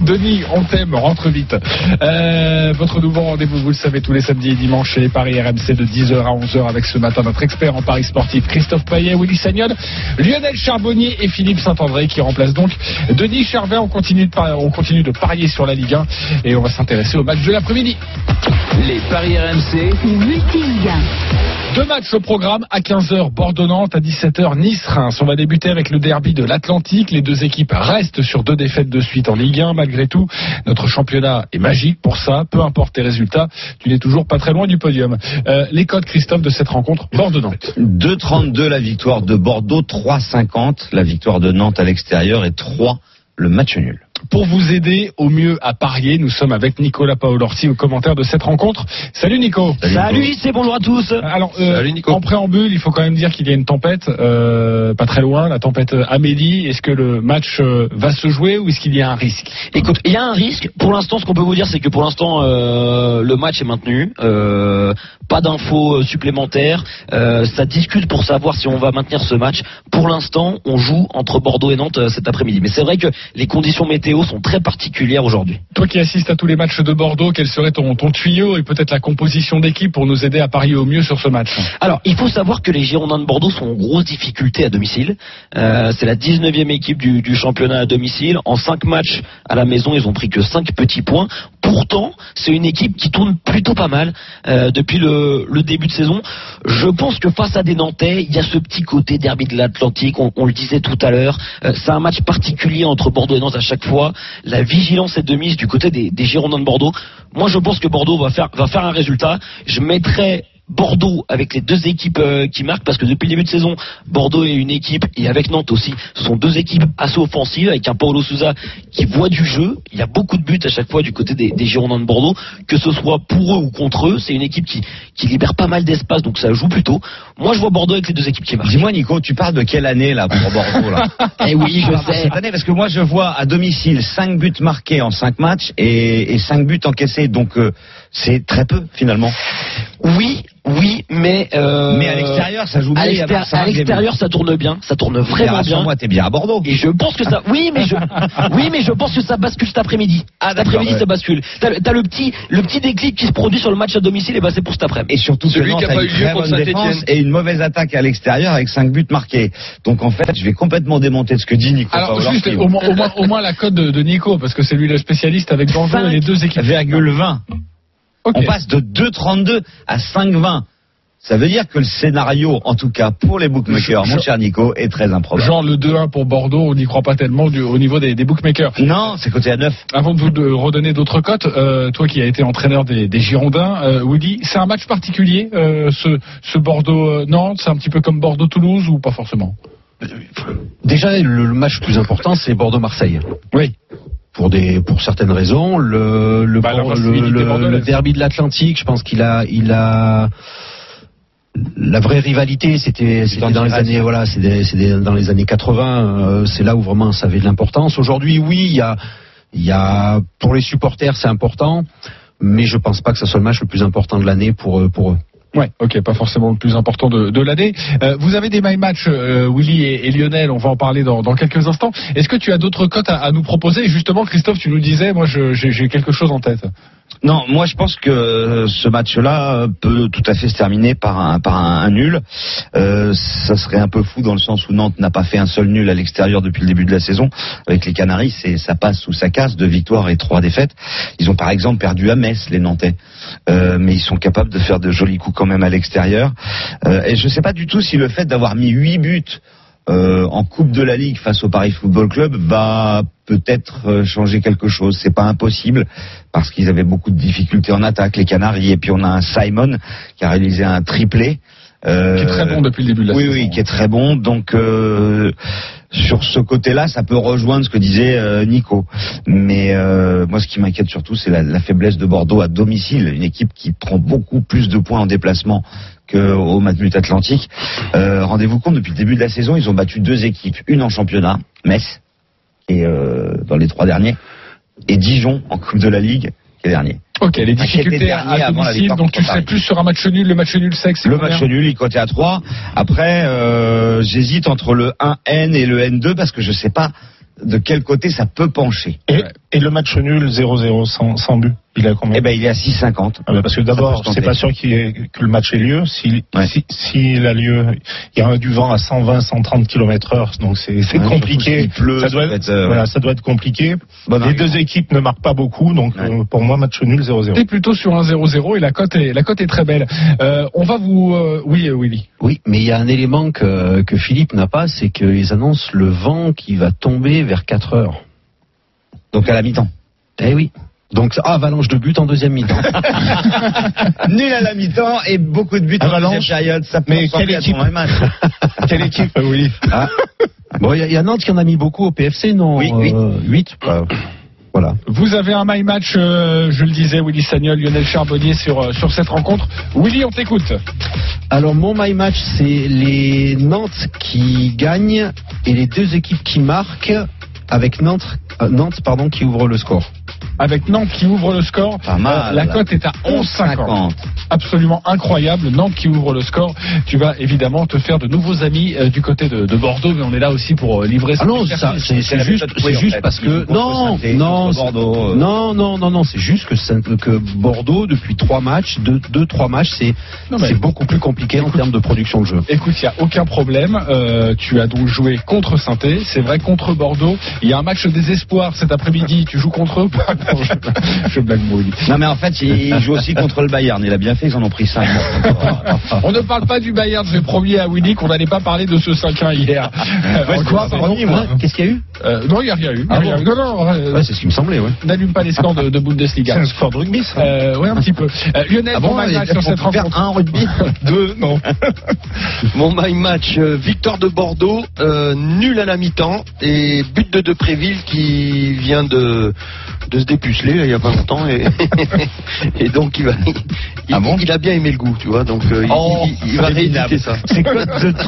S3: Denis, on t'aime, rentre vite. Euh, votre nouveau rendez-vous, vous le savez, tous les samedis et dimanches chez les Paris RMC de 10h à 11h avec ce matin notre expert en Paris sportif Christophe Payet, Willy Sagnol, Lionel Charbonnier et Philippe Saint-André qui remplacent donc Denis Charvet. On continue de, on continue de parier sur la Ligue 1 et on va s'intéresser au match de l'après-midi.
S4: Les paris RMC.
S13: Multi-Ligue
S3: Deux matchs au programme à 15h Bordeaux-Nantes, à 17h Nice-Reims. On va débuter avec le derby de l'Atlantique. Les deux équipes restent sur deux défaites de suite en Ligue 1. Malgré tout, notre championnat est magique pour ça. Peu importe tes résultats, tu n'es toujours pas très loin du podium. Euh, les codes, Christophe, de cette rencontre Bordeaux-Nantes.
S6: 2,32 la victoire de Bordeaux, 3,50 la victoire de Nantes à l'extérieur et 3 le match nul.
S3: Pour vous aider au mieux à parier, nous sommes avec Nicolas Paolorsi au commentaire de cette rencontre. Salut Nico.
S2: Salut, c'est bonjour à tous.
S3: Alors, euh, en préambule, il faut quand même dire qu'il y a une tempête, euh, pas très loin, la tempête Amélie. Est-ce que le match euh, va se jouer ou est-ce qu'il y a un risque?
S2: Écoute, il y a un risque. Pour l'instant, ce qu'on peut vous dire, c'est que pour l'instant, euh, le match est maintenu. Euh, pas d'infos euh, supplémentaires. Euh, ça discute pour savoir si on va maintenir ce match. Pour l'instant, on joue entre Bordeaux et Nantes euh, cet après-midi. Mais c'est vrai que les conditions météo sont très particulières aujourd'hui.
S3: Toi qui assistes à tous les matchs de Bordeaux, quel serait ton, ton tuyau et peut-être la composition d'équipe pour nous aider à parier au mieux sur ce match
S2: Alors, il faut savoir que les Girondins de Bordeaux sont en grosse difficulté à domicile. Euh, c'est la 19e équipe du, du championnat à domicile. En 5 matchs à la maison, ils ont pris que 5 petits points. Pourtant, c'est une équipe qui tourne plutôt pas mal euh, depuis le, le début de saison. Je pense que face à des Nantais, il y a ce petit côté derby de l'Atlantique. On, on le disait tout à l'heure. Euh, c'est un match particulier entre Bordeaux et Nantes à chaque fois. La vigilance est de mise du côté des, Girondins de Bordeaux. Moi, je pense que Bordeaux va faire, va faire un résultat. Je mettrai Bordeaux avec les deux équipes euh, qui marquent parce que depuis le début de saison, Bordeaux est une équipe et avec Nantes aussi, ce sont deux équipes assez offensives avec un Paulo Souza qui voit du jeu. Il y a beaucoup de buts à chaque fois du côté des, des Girondins de Bordeaux, que ce soit pour eux ou contre eux. C'est une équipe qui, qui libère pas mal d'espace, donc ça joue plutôt. Moi, je vois Bordeaux avec les deux équipes qui marquent.
S6: Dis-moi, Nico, tu parles de quelle année là pour Bordeaux là?
S2: Eh oui, je sais.
S6: Cette année, parce que moi je vois à domicile 5 buts marqués en 5 matchs et, et 5 buts encaissés. Donc euh, C'est très peu finalement.
S18: Oui, oui, mais euh,
S6: Mais à l'extérieur, ça joue bien,
S18: à l'extérieur, ça tourne bien, ça tourne vraiment bien.
S6: Moi, t'es bien à Bordeaux.
S18: Et je pense que ça. Oui, mais je. oui, mais je pense que ça bascule cet après-midi. cet après-midi,
S6: ouais.
S18: ça bascule. T'as le petit, le petit déclic qui se produit sur le match à domicile, et bah c'est pour cet après-midi.
S6: Et surtout que Nantes a une très bonne défense et une mauvaise attaque à l'extérieur avec 5 buts marqués. Donc en fait, je vais complètement démonter de ce que dit Nico.
S3: Alors juste au moins, au, moins, au moins la cote de, de Nico, parce que c'est lui le spécialiste avec Bordeaux et les deux équipes.
S6: 5,20. On passe de 2,32 à 5,20. Ça veut dire que le scénario, en tout cas pour les bookmakers, mon cher Nico, est très improbable.
S3: Genre le 2-1 pour Bordeaux, on n'y croit pas tellement du- au niveau des, des bookmakers.
S6: Non, c'est côté à 9.
S3: Avant de vous de redonner d'autres cotes, euh, toi qui as été entraîneur des, des Girondins, euh, Woody, c'est un match particulier, euh, ce, ce Bordeaux-Nantes, c'est un petit peu comme Bordeaux-Toulouse ou pas forcément?
S9: Déjà, le, le match le plus important, c'est Bordeaux-Marseille.
S3: Oui.
S9: Pour des, pour certaines raisons, le le,
S3: Bah,
S9: le, le-
S3: bordelaise.
S9: le derby de l'Atlantique, je pense qu'il a, il a la vraie rivalité, c'était c'était dans les années voilà, c'est dans les années 80. euh, c'est là où vraiment ça avait de l'importance. Aujourd'hui, oui, il y a, il y a pour les supporters, c'est important, mais je pense pas que ce soit le match le plus important de l'année pour eux- pour eux.
S3: Ouais, ok, pas forcément le plus important de, de l'année. Euh, vous avez des my match, euh, Willy et, Lionel, on va en parler dans, dans quelques instants. Est-ce que tu as d'autres cotes à, à nous proposer? Justement, Christophe, tu nous disais, moi j'ai quelque chose en tête.
S6: Non, moi je pense que euh, ce match-là euh, peut tout à fait se terminer par un, par un, nul. Euh, ça serait un peu fou dans le sens où Nantes n'a pas fait un seul nul à l'extérieur depuis le début de la saison. Avec les Canaries, c'est ça passe ou ça casse, deux victoires et trois défaites. Ils ont par exemple perdu à Metz, les Nantais, Euh, mais ils sont capables de faire de jolis coups quand même à l'extérieur. Euh, et je ne sais pas du tout si le fait d'avoir mis huit buts euh, en Coupe de la Ligue face au Paris Football Club va peut-être euh, changer quelque chose. C'est pas impossible parce qu'ils avaient beaucoup de difficultés en attaque, les Canaries. Et puis on a un Simon qui a réalisé un triplé. euh,
S3: Qui est très bon depuis le début de la
S6: oui,
S3: saison.
S6: Oui, qui est très bon. Donc euh, sur ce côté-là, ça peut rejoindre ce que disait euh, Nico. Mais moi, ce qui m'inquiète surtout, c'est la, la faiblesse de Bordeaux à domicile, une équipe qui prend beaucoup plus de points en déplacement qu'au Matmut Atlantique. Euh, Rendez-vous compte, depuis le début de la saison, ils ont battu deux équipes, une en championnat, Metz, et euh, dans les trois derniers, et Dijon en Coupe de la Ligue, qui est dernier.
S3: Ok, les difficultés à, domicile, donc tu serais
S6: Paris.
S3: plus sur un match nul, le match nul sexe.
S6: Le match nul, il comptait à 3. Après, euh, j'hésite entre le 1N et le N2 parce que je sais pas de quel côté ça peut pencher.
S7: Et, et le match nul 0-0 sans, sans but, il est à combien
S6: Eh ben, il est à 6,50.
S7: Ah ben, parce que d'abord, c'est pas sûr qu'il y ait- que le match ait lieu. S'il si, s'il a lieu, il y a du vent à 120, 130 km heure, donc c'est
S6: Ouais,
S7: compliqué.
S6: pleut,
S7: ça, doit être,
S6: être, euh,
S7: voilà,
S6: ouais.
S7: ça doit être compliqué.
S6: Bon
S7: Les
S6: argument.
S7: deux équipes ne marquent pas beaucoup, donc euh, pour moi, match nul 0-0.
S3: T'es plutôt sur un 0-0 et la cote est, la cote est très belle. Euh, on va vous, euh, oui, euh, Willy.
S9: Oui, mais il y a un élément que, que Philippe n'a pas, c'est qu'ils annoncent le vent qui va tomber vers 4 heures.
S6: Donc à la mi-temps.
S9: Eh oui. Donc ah, avalanche de buts en deuxième mi-temps.
S6: Nul à la mi-temps et beaucoup de buts en
S9: Avalanche.
S6: deuxième période. Ça peut
S9: Mais quelle équipe.
S7: Quelle équipe, oui.
S9: Ah. Bon, il y, a- il y a Nantes qui en a mis beaucoup au PFC, non
S6: Oui, huit.
S9: 8 Voilà.
S3: Vous avez un my match, euh, je le disais, Willy Sagnol, Lionel Charbonnier sur, euh, sur cette rencontre. Willy, on t'écoute.
S9: Alors mon my match, c'est les Nantes qui gagnent et les deux équipes qui marquent avec Nantes, euh, Nantes pardon, qui ouvre le score.
S3: Avec Nantes qui ouvre le score.
S6: Pas mal.
S3: Euh, la cote est à 11,50. Absolument incroyable. Nantes qui ouvre le score. Tu vas évidemment te faire de nouveaux amis euh, du côté de, de Bordeaux, mais on est là aussi pour livrer
S9: Ah non, c'est juste, c'est juste parce que non, non,
S6: Bordeaux.
S9: non, non, non, non, c'est juste que, ça- que Bordeaux depuis trois matchs, deux, deux trois matchs, c'est beaucoup plus compliqué en termes de production de jeu.
S3: Écoute, il n'y a aucun problème. Euh, tu as donc joué contre saint C'est vrai, contre Bordeaux. Il y a un match de désespoir cet après-midi. Tu joues contre eux ou pas Non, je, je blague, Willy.
S6: Non mais en fait, il joue aussi contre le Bayern. Il a bien fait, ils en ont pris 5.
S3: On ne parle pas du Bayern. J'ai promis à Willy qu'on n'allait pas parler de ce 5-1 hier.
S9: Moi. Qu'est-ce qu'il y a eu
S3: Euh, Non, il n'y a rien eu.
S9: Ah
S3: Il y a
S9: bon
S3: rien eu. Non, non, euh,
S9: Ouais, c'est ce qui me semblait, ouais.
S3: n'allume pas les scores de, de Bundesliga.
S7: C'est un sport de rugby, ça.
S3: Euh, ouais, un petit peu. Euh, Lionel,
S5: Ah bon, a
S3: match sur cette rencontre.
S5: un rugby Deux, non. Mon my match, euh, victoire de Bordeaux, euh, nul à la mi-temps et but de Depréville qui vient de, de se dépuceler là, il y a pas longtemps et, et donc il va il, il a bien aimé le goût, tu vois. Donc euh, il-
S6: Oh,
S5: il, il va rééditer ça.
S6: C'est cote de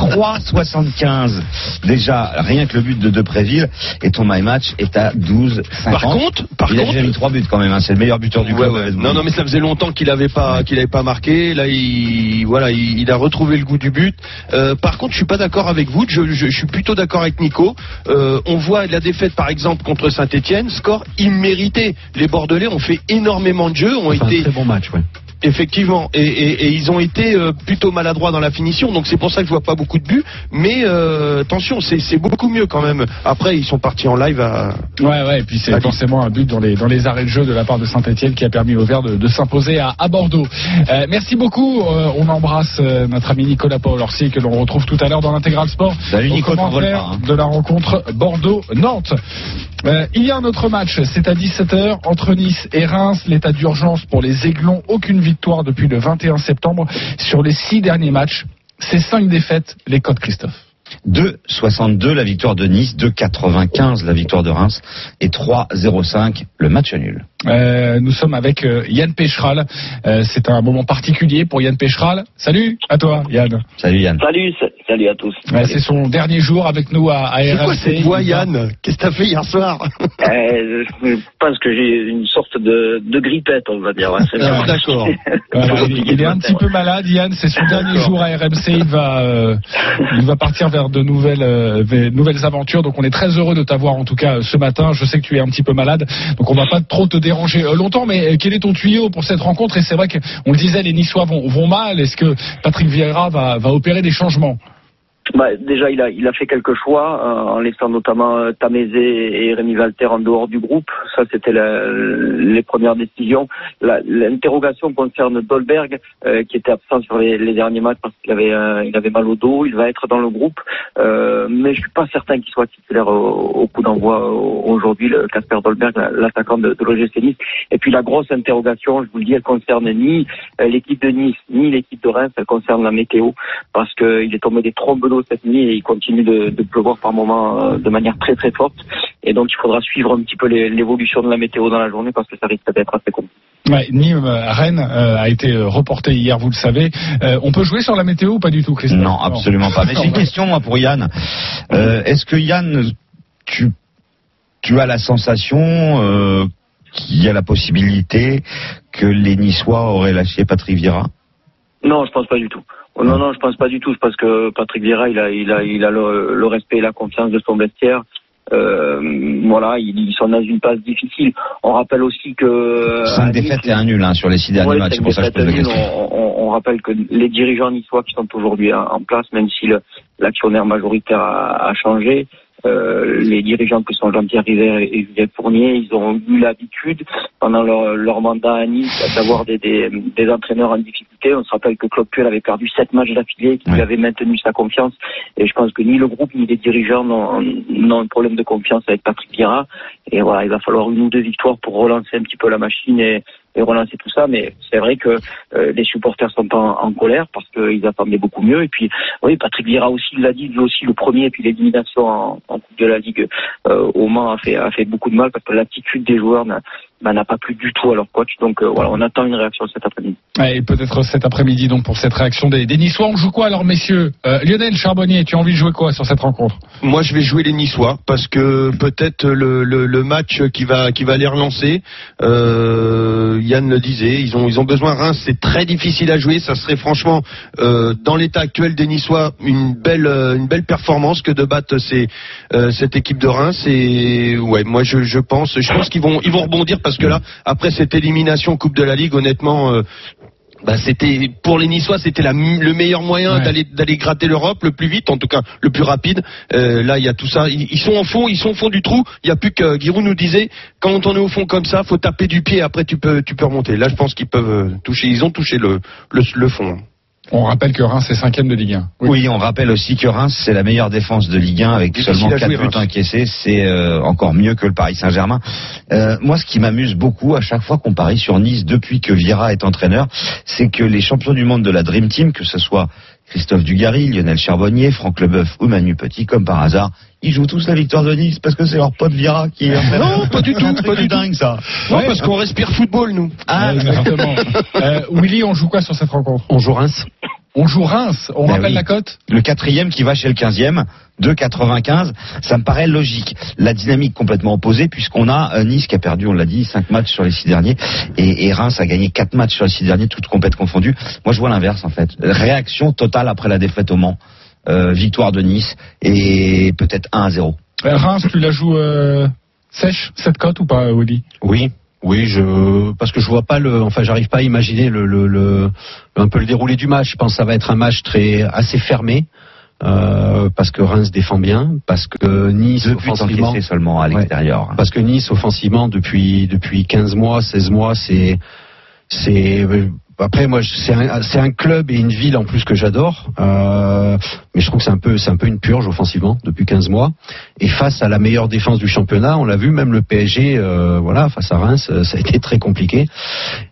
S6: 3,75. Déjà, rien que le but de Depréville et ton my match est à 12,50.
S5: Par contre, par
S6: il a
S5: contre-
S6: déjà mis trois buts quand même. hein. C'est le meilleur buteur du
S5: Ouais,
S6: club.
S5: ouais. Non, non, mais ça faisait longtemps qu'il avait pas, qu'il avait pas marqué. Là, il, voilà, il, il a retrouvé le goût du but. Euh, par contre, je suis pas d'accord avec vous. Je, je- je suis plutôt d'accord avec Nico. Euh, on voit la défaite, par exemple, contre Saint-Etienne, score immérité. Les Bordelais ont fait énormément de jeux, ont
S9: Enfin, un
S5: été
S9: très bon match, ouais.
S5: Effectivement, et, et- et ils ont été euh, plutôt maladroits dans la finition, donc c'est pour ça que je vois pas beaucoup de buts. Mais euh, attention, c'est beaucoup mieux quand même. Après, ils sont partis en live à.
S3: Ouais, ouais, et puis c'est forcément un but dans les, dans les arrêts de jeu de la part de Saint-Etienne qui a permis aux Verts de, de s'imposer à, à Bordeaux. Euh, merci beaucoup. Euh, on embrasse notre ami Nicolas Paul-Orsi que l'on retrouve tout à l'heure dans l'intégral sport.
S6: Salut,
S3: Au
S6: Nico, t'en voles
S3: commentaire
S6: pas, hein.
S3: de la rencontre Bordeaux-Nantes. Euh, il y a un autre match, c'est à 17h entre Nice et Reims. L'état d'urgence pour les Aiglons. Aucune victoire depuis le 21 septembre sur les six derniers matchs. C'est cinq défaites, les codes Christophe.
S6: 2,62 la victoire de Nice, 2,95 la victoire de Reims et 3,05 le match nul.
S3: Euh, nous sommes avec euh, Yann Pécheral. Euh, c'est un moment particulier pour Yann Pécheral. Salut à toi, Yann.
S6: Salut Yann.
S19: Salut, sa- salut à tous.
S3: Ouais, c'est son dernier jour avec nous à, à
S5: C'est
S3: RMC.
S5: quoi cette voix, Yann? Qu'est-ce que t'as fait hier soir?
S19: Euh, je pense que j'ai une sorte de, de grippette, on va dire. ouais, c'est
S5: Ah. D'accord.
S3: Voilà, il, est un petit peu malade, Yann. C'est son dernier jour à RMC. Il va, euh, il va partir vers de nouvelles, euh, vers nouvelles aventures. Donc, on est très heureux de t'avoir en tout cas ce matin. Je sais que tu es un petit peu malade, donc on va pas trop te déranger euh, longtemps. Mais euh, quel est ton tuyau pour cette rencontre? Et c'est vrai qu'on le disait, les Niçois vont, vont mal. Est-ce que Patrick Vieira va, va opérer des changements?
S19: Bah, déjà, il a, il a fait quelques choix euh, en laissant notamment euh, Tamézé et Rémi Walter en dehors du groupe. Ça, c'était les premières décisions. L'interrogation concerne Dolberg, euh, qui était absent sur les, les derniers matchs parce qu'il avait, euh, il avait mal au dos. Il va être dans le groupe, euh, mais je suis pas certain qu'il soit titulaire au, au coup d'envoi euh, aujourd'hui. Le Casper Dolberg, la- l'attaquant de, de l'OGC Nice. Et puis la grosse interrogation, je vous le dis, elle concerne ni l'équipe de Nice, ni l'équipe de Reims. Elle concerne la météo parce qu'il est tombé des trombes cette nuit et il continue de, de pleuvoir par moments euh, de manière très très forte. Et donc il faudra suivre un petit peu l'évolution de la météo dans la journée parce que ça risque d'être assez compliqué.
S3: Ouais, Nîmes, euh, Rennes euh, a été reporté hier, vous le savez. Euh, on peut jouer sur la météo ou pas du tout, Christophe?
S6: Non, absolument pas. Mais j'ai une question moi pour Yann. Euh, Est-ce que Yann, tu, tu as la sensation euh, qu'il y a la possibilité que les Niçois auraient lâché Patrick Vieira?
S19: Non, je pense pas du tout. Oh, Non, non, je pense pas du tout. Parce que Patrick Vieira, il a, il a, il a le, le respect et la confiance de son vestiaire. Euh, voilà, ils, ils sont dans une passe difficile. On rappelle aussi que à
S6: Cinq défaites et un nul hein, sur les six derniers
S19: Ouais,
S6: matchs. C'est pour ça que je pose la question.
S19: On, on- on rappelle que les dirigeants niçois qui sont aujourd'hui en, en place, même si l'actionnaire majoritaire a, a changé, euh, les dirigeants que sont Jean-Pierre River et, Julien Fournier, ils ont eu l'habitude pendant leur, leur mandat à Nice d'avoir des, des, des entraîneurs en difficulté. On se rappelle que Claude Puel avait perdu sept matchs d'affilée, qu'il avait maintenu sa confiance. Et je pense que ni le groupe ni les dirigeants n'ont n'ont un problème de confiance avec Patrick Vieira. Et voilà, il va falloir une ou deux victoires pour relancer un petit peu la machine et, et relancer tout ça. Mais c'est vrai que euh, les supporters sont en, en colère parce qu'ils attendaient beaucoup mieux. Et puis, oui, Patrick Vieira aussi l'a dit, lui aussi le premier, et puis l'élimination en, en Coupe de la Ligue euh, au Mans a fait, a fait beaucoup de mal parce que l'attitude des joueurs n'a bah, n'a pas plu du tout à leur coach. Donc euh, voilà, on attend une réaction cet après-midi.
S3: Ouais, et peut-être cet après-midi donc pour cette réaction des, des Niçois. On joue quoi alors, messieurs? Euh, Lionel Charbonnier, tu as envie de jouer quoi sur cette rencontre?
S5: Moi, je vais jouer les Niçois parce que peut-être le, le, le match qui va qui va les relancer. Euh, Yann le disait, ils ont ils ont besoin. Reims, c'est très difficile à jouer. Ça serait franchement euh, dans l'état actuel des Niçois une belle une belle performance que de battre ces, euh, cette équipe de Reims. Et ouais, moi je, je pense je pense qu'ils vont ils vont rebondir parce que là après cette élimination Coupe de la Ligue, honnêtement. euh, bah, c'était pour les Niçois, c'était le meilleur moyen d'aller d'aller gratter l'Europe le plus vite, en tout cas le plus rapide. Euh, là, il y a tout ça. Ils, ils sont en fond, ils sont au fond du trou. Il y a plus que Giroud nous disait quand on est au fond comme ça, faut taper du pied. Après, tu peux tu peux remonter. Là, je pense qu'ils peuvent euh, toucher. Ils ont touché le le, le fond.
S3: On rappelle que Reims est cinquième de Ligue 1.
S6: Oui. on rappelle aussi que Reims, c'est la meilleure défense de Ligue 1 avec seulement
S5: à
S6: 4
S5: jouer,
S6: buts encaissés. C'est euh, encore mieux que le Paris Saint-Germain. Euh, moi, ce qui m'amuse beaucoup à chaque fois qu'on parie sur Nice depuis que Vieira est entraîneur, c'est que les champions du monde de la Dream Team, que ce soit Christophe Dugarry, Lionel Charbonnier, Franck Leboeuf ou Manu Petit, comme par hasard, ils jouent tous la victoire de Nice parce que c'est leur pote Vira qui est.
S5: Non, pas du tout, pas du tout.
S6: dingue ça.
S5: Non, parce qu'on respire football, nous.
S3: Ah, exactement. Euh, Willy, on joue quoi sur cette rencontre?
S9: On joue Reims.
S3: On joue Reims. On
S6: Ben
S3: rappelle
S6: oui.
S3: la cote
S6: Le quatrième qui va chez le quinzième, 2,95. Ça me paraît logique. La dynamique complètement opposée puisqu'on a euh, Nice qui a perdu, on l'a dit, 5 matchs sur les 6 derniers et, et Reims a gagné 4 matchs sur les 6 derniers, toutes compètes confondues. Moi je vois l'inverse en fait. Réaction totale après la défaite au Mans. Euh, victoire de Nice et peut-être 1 à 0.
S3: Euh, Reims, tu la joues euh, sèche, cette cote ou pas, Willy
S9: Oui. Oui, je parce que je vois pas le, enfin, j'arrive pas à imaginer le, le, le- un peu le déroulé du match. Je pense que ça va être un match très assez fermé. euh, parce que Reims défend bien, parce que Nice
S6: Deux
S9: offensivement,
S6: seulement à l'extérieur.
S9: parce que Nice offensivement depuis depuis 15 mois, 16 mois, c'est c'est après moi c'est un, un club et une ville en plus que j'adore, euh, mais je trouve que c'est un peu un peu une purge offensivement depuis 15 mois. Et face à la meilleure défense du championnat, on l'a vu même le PSG, euh, voilà face à Reims, euh, ça a été très compliqué.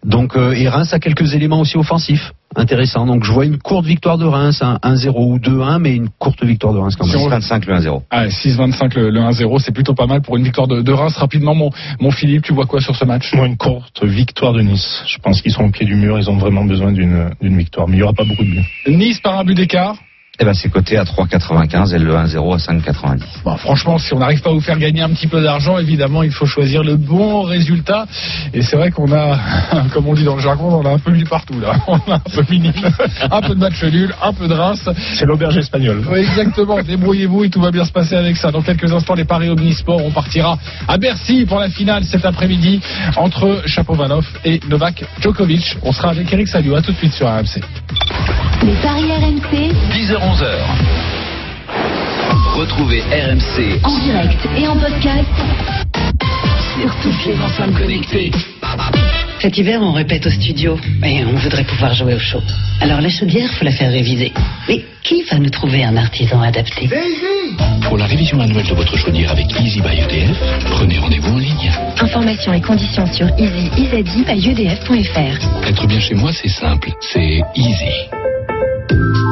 S9: Donc et Reims a quelques éléments aussi offensifs intéressants. Donc je vois une courte victoire de Reims, un 1-0 ou 2-1, mais une courte victoire de Reims quand même.
S6: 6-25 le 1-0.
S3: Ah, 6-25 le, le 1-0, c'est plutôt pas mal pour une victoire de, de Reims. Rapidement, mon, mon Philippe, tu vois quoi sur ce match?
S7: Moi, une courte victoire de Nice. Je pense qu'ils sont au pied du mur. Ils ont vraiment besoin d'une d'une victoire. Mais il n'y aura pas beaucoup de buts.
S3: Nice par un but d'écart.
S6: Eh ben c'est coté à 3,95 et le 1-0 à 5,90.
S3: Bon, franchement, si on n'arrive pas à vous faire gagner un petit peu d'argent, évidemment, il faut choisir le bon résultat. Et c'est vrai qu'on a, comme on dit dans le jargon, on a un peu mis partout là. On a un peu mis un peu de match nul, un peu de Reims.
S7: C'est l'auberge espagnole.
S3: Oui, exactement. Débrouillez-vous et tout va bien se passer avec ça. Dans quelques instants, les paris Omnisport, on partira à Bercy pour la finale cet après-midi entre Chapovalov et Novak Djokovic. On sera avec Eric Salio. À tout de suite sur AMC.
S1: Les paris RMC
S4: 10h-11h. Retrouvez RMC
S1: en direct et en podcast
S4: sur toutes les enceintes connectées.
S16: Cet hiver, on répète au studio, mais on voudrait pouvoir jouer au chaud. Alors la chaudière, faut la faire réviser. Mais qui va nous trouver un artisan adapté
S17: Pour la révision annuelle de votre chaudière avec Easy by EDF, prenez rendez-vous en ligne.
S1: Informations et conditions sur easy-by-edf.fr.
S17: Être bien chez moi, c'est simple, c'est easy.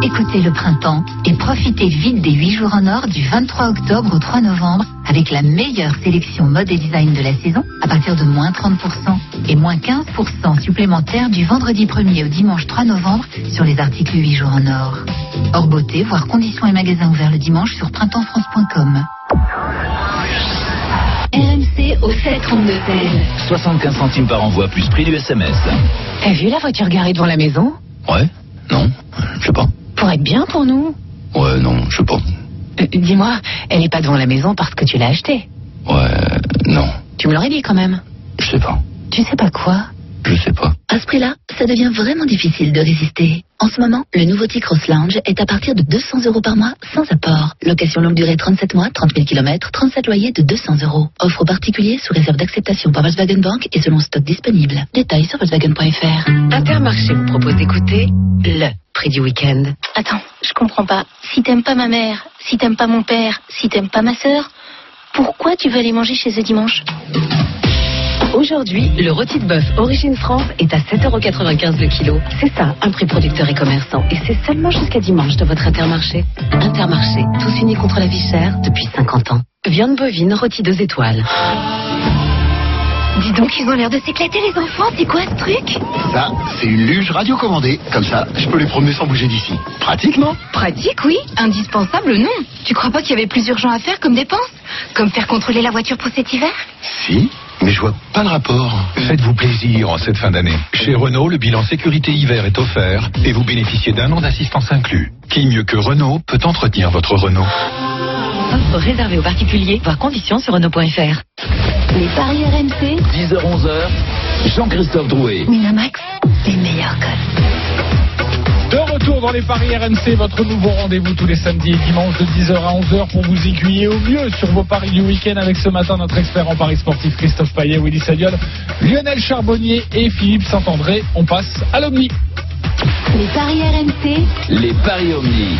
S1: Écoutez le printemps et profitez vite des 8 jours en or du 23 octobre au 3 novembre avec la meilleure sélection mode et design de la saison à partir de moins 30% et moins 15% supplémentaires du vendredi 1er au dimanche 3 novembre sur les articles 8 jours en or. Hors beauté, voire conditions et magasins ouverts le dimanche sur printemps-france.com. RMC au 732
S4: 75 centimes par envoi plus prix du SMS.
S12: T'as vu la voiture garée devant la maison?
S17: Ouais Non Je sais pas.
S12: Pour être bien pour nous.
S17: Ouais, non, je sais pas.
S12: Euh, Dis-moi, elle est pas devant la maison parce que tu l'as achetée.
S17: Ouais, non,
S12: Tu me l'aurais dit quand même.
S17: je sais pas.
S12: Tu sais pas quoi?
S17: Je sais pas.
S1: À ce prix-là, ça devient vraiment difficile de résister. En ce moment, le nouveau T-Cross Lounge est à partir de 200 euros par mois sans apport. Location longue durée 37 mois, 30 000 km, 37 loyers de 200 euros. Offre aux particuliers sous réserve d'acceptation par Volkswagen Bank et selon stock disponible. Détails sur Volkswagen.fr.
S16: Intermarché vous propose d'écouter le prix du week-end.
S12: Attends, je comprends pas. Si t'aimes pas ma mère, si t'aimes pas mon père, si t'aimes pas ma sœur, pourquoi tu veux aller manger chez eux dimanche?
S16: Aujourd'hui, le rôti de bœuf Origine France est à 7,95€ le kilo. C'est ça, un prix producteur et commerçant. Et c'est seulement jusqu'à dimanche de votre Intermarché. Intermarché, tous unis contre la vie chère depuis 50 ans. Viande bovine, rôti 2 étoiles.
S1: Dis donc, ils ont l'air de s'éclater les enfants, c'est quoi ce truc?
S15: Ça, c'est une luge radiocommandée. Comme ça, je peux les promener sans bouger d'ici. Pratique, non
S1: Pratique, oui. Indispensable, non. Tu crois pas qu'il y avait plus urgent à faire comme dépense? Comme faire contrôler la voiture pour cet hiver?
S15: Si, mais je vois pas le rapport.
S20: Faites-vous plaisir en cette fin d'année. Chez Renault, le bilan sécurité hiver est offert et vous bénéficiez d'un an d'assistance inclus. Qui mieux que Renault peut entretenir votre Renault
S16: Offre réservée aux particuliers, voir conditions sur Renault.fr.
S1: Les paris RMC,
S4: 10h-11h, Jean-Christophe Drouet.
S1: Winamax, les meilleurs codes.
S3: De retour dans les paris RMC, votre nouveau rendez-vous tous les samedis et dimanches de 10h à 11h pour vous aiguiller au mieux sur vos paris du week-end avec ce matin notre expert en paris sportif Christophe Payet, Willy Sagnol, Lionel Charbonnier et Philippe Saint-André. On passe à l'Omni.
S1: Les paris RMC,
S4: Les paris Omni.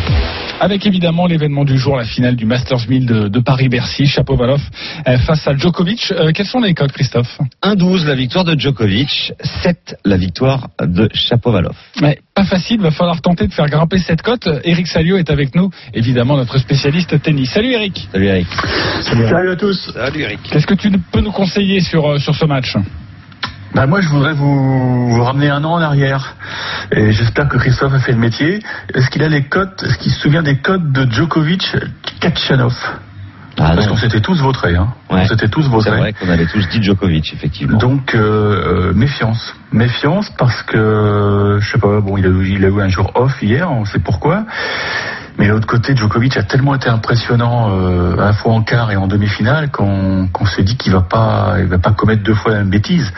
S3: Avec évidemment l'événement du jour, la finale du Masters 1000 de, de Paris-Bercy, Chapovalov euh, face à Djokovic. Euh, quels sont les codes, Christophe
S6: 1-12 la victoire de Djokovic, 7 la victoire de Chapovalov.
S3: Ouais, pas facile, va falloir tenter de faire grimper cette cote. Eric Salio est avec nous, évidemment notre spécialiste tennis. Salut Eric.
S6: Salut Eric.
S21: Salut, à tous.
S5: Salut Eric.
S3: Qu'est-ce que tu peux nous conseiller sur, euh, sur ce match
S21: bah moi, je voudrais vous, vous ramener un an en arrière. Et j'espère que Christophe a fait le métier. Est-ce qu'il a les codes, est-ce qu'il se souvient des codes de Djokovic Kachanov?
S6: Ah
S21: Parce qu'on s'était tous vautrés. Hein.
S6: Ouais.
S21: On s'était tous
S6: C'est
S21: vautrés.
S6: vrai qu'on avait tous dit Djokovic, effectivement.
S21: Donc euh, euh, méfiance, méfiance parce que je sais pas, bon il a, il a eu un jour off hier, on sait pourquoi. Mais l'autre côté, Djokovic a tellement été impressionnant euh, à la fois en quart et en demi-finale qu'on se dit qu'il va pas, va pas commettre deux fois la même bêtise.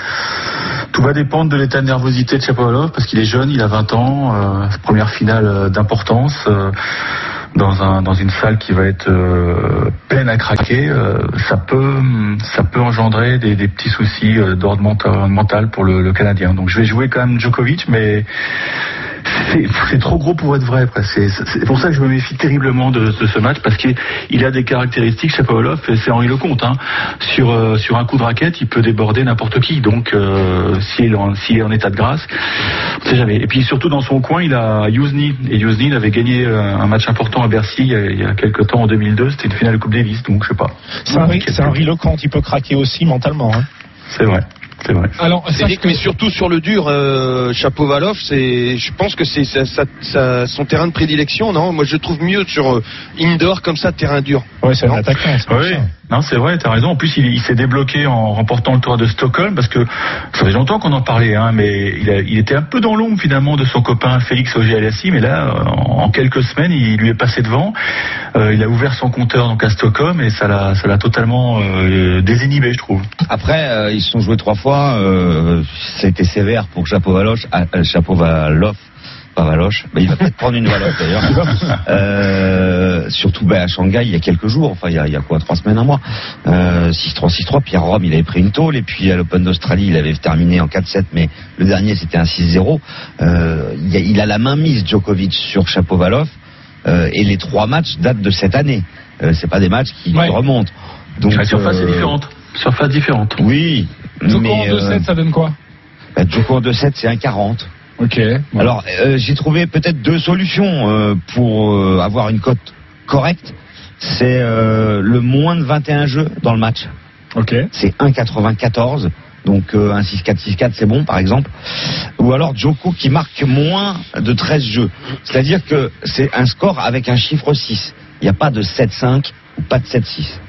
S21: Tout va dépendre de l'état de nervosité de Chapovalov parce qu'il est jeune, il a 20 ans, euh, première finale d'importance. euh, dans, un, dans une salle qui va être euh, pleine à craquer, euh, ça peut engendrer des, petits soucis d'ordre mental, mental pour le, le Canadien. Donc je vais jouer quand même Djokovic, mais c'est trop gros pour être vrai. C'est pour ça que je me méfie terriblement de, de ce match parce qu'il il a des caractéristiques, Shapovalov, et c'est Henri Lecomte. Hein. Sur, euh, sur un coup de raquette, il peut déborder n'importe qui. Donc euh, s'il est, en- s'il est en état de grâce, on sait jamais. Et puis surtout dans son coin, il a Yousni. Et Yousni il avait gagné euh, un match important à Bercy il y a, il y a quelques temps en 2002. C'était une finale de Coupe Davis. Donc je sais pas.
S7: C'est un, ri- c'est un Lecomte, il peut craquer aussi mentalement. Hein.
S21: C'est vrai. C'est vrai.
S3: Alors,
S5: Eric, mais surtout sur le dur, euh, Chapovalov, c'est, je pense que c'est ça- ça- ça- son terrain de prédilection, non? Moi, je trouve mieux sur euh, indoor comme ça, terrain dur.
S7: Ouais, c'est un attaquant.
S21: Oui, non, c'est vrai, t'as raison. En plus, il, il s'est débloqué en remportant le tour de Stockholm parce que ça fait longtemps qu'on en parlait, hein, mais il, a- il était un peu dans l'ombre finalement de son copain Félix Auger-Aliassime. Mais là, en, en quelques semaines, il lui est passé devant. Euh, il a ouvert son compteur donc à Stockholm et ça l'a, ça l'a totalement euh, désinhibé, je trouve.
S6: Après, euh, ils se sont joués trois fois. Euh, ça a été sévère pour Chapovalov. Euh, Chapovalov. Pas Valoche. Bah, il va peut-être prendre une Valoche d'ailleurs. Euh, surtout bah, à Shanghai il y a quelques jours. Enfin, il y a, il y a quoi Trois semaines, un mois. Euh, 6-3, 6-3. Puis à Rome, il avait pris une tôle. Et puis à l'Open d'Australie, il avait terminé en 4-7. Mais le dernier, c'était un 6-0. Euh, il, a- il a la main mise, Djokovic, sur Chapovalov. Euh, et les trois matchs datent de cette année. Euh, c'est pas des matchs qui, remontent. Donc,
S21: la surface est
S6: euh,
S21: différente. Surface différente.
S6: Oui.
S3: Djoko en 2-7,
S6: euh,
S3: ça donne quoi
S6: bah, Djoko en 2-7, c'est un 40.
S3: Ok.
S6: Alors, euh, j'ai trouvé peut-être deux solutions euh, pour euh, avoir une cote correcte. C'est euh, le moins de 21 jeux dans le match.
S3: Ok.
S6: C'est 1,94. Donc euh, un 6-4, 6-4, c'est bon, par exemple. Ou alors Djoko qui marque moins de 13 jeux. C'est-à-dire que c'est un score avec un chiffre 6. Il n'y a pas de 7-5 ou pas de 7-6.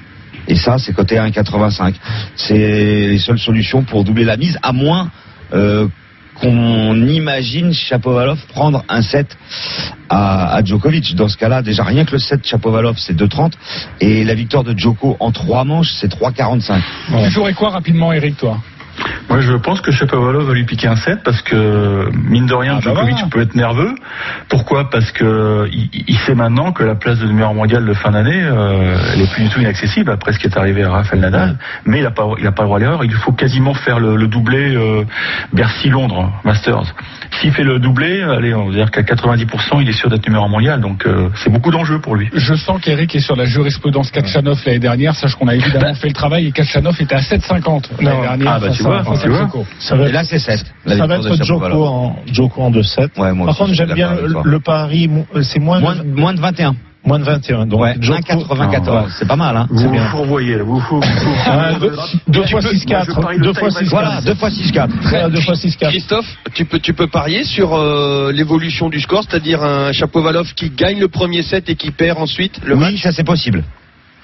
S6: Et ça, c'est côté 1,85. C'est les seules solutions pour doubler la mise, à moins euh, qu'on imagine Chapovalov prendre un 7 à, Djokovic. Dans ce cas-là, déjà rien que le 7 Chapovalov, c'est 2,30. Et la victoire de Djoko en trois manches, c'est 3,45.
S3: Tu jouerais quoi rapidement, Eric, toi?
S21: Moi, je pense que Shapovalov va lui piquer un 7 parce que, mine de rien,
S3: Ah, bah
S21: Djokovic
S3: voilà.
S21: peut être nerveux. Pourquoi? Parce que il, il sait maintenant que la place de numéro mondial de fin d'année, euh, elle est plus du tout inaccessible après ce qui est arrivé à Rafael Nadal. Mais il n'a pas, il a pas le droit à l'erreur. Il faut quasiment faire le, le doublé euh, Bercy-Londres Masters. S'il fait le doublé, allez, on va dire qu'à 90%, il est sûr d'être numéro mondial. Donc, euh, c'est beaucoup d'enjeux pour lui.
S3: Je sens qu'Eric est sur la jurisprudence Kachanov l'année dernière. Sache qu'on a évidemment fait le travail et Kachanov était à 7,50 l'année dernière.
S21: Ah, bah, vois, tu vois.
S7: Ça va
S6: Et là, c'est 7. La
S7: ça va être
S6: Shapovalov.
S7: en, Djoko en 2-7.
S6: Ouais, moi
S7: Par
S6: aussi,
S7: contre, j'aime bien le, le pari, mo- c'est moins,
S6: Moins, de- moins de 21.
S7: moins de 21. Donc,
S6: Ouais,
S7: Djoko-
S6: 1,94. C'est pas mal, hein
S21: Vous vous
S7: bien.
S21: fourvoyez, là. Vous vous
S7: Ah, deux, deux fois
S21: peux-
S7: 6-4.
S21: moi, je parie le
S7: Deux fois
S21: tie-break.
S7: 6-4.
S6: Voilà, 2 fois 6-4.
S7: Voilà, deux fois 6-4.
S5: Christophe, tu peux, tu peux parier sur euh, l'évolution du score, c'est-à-dire un Chapovalov qui gagne le premier set et qui perd ensuite le match
S6: Oui, ça c'est possible.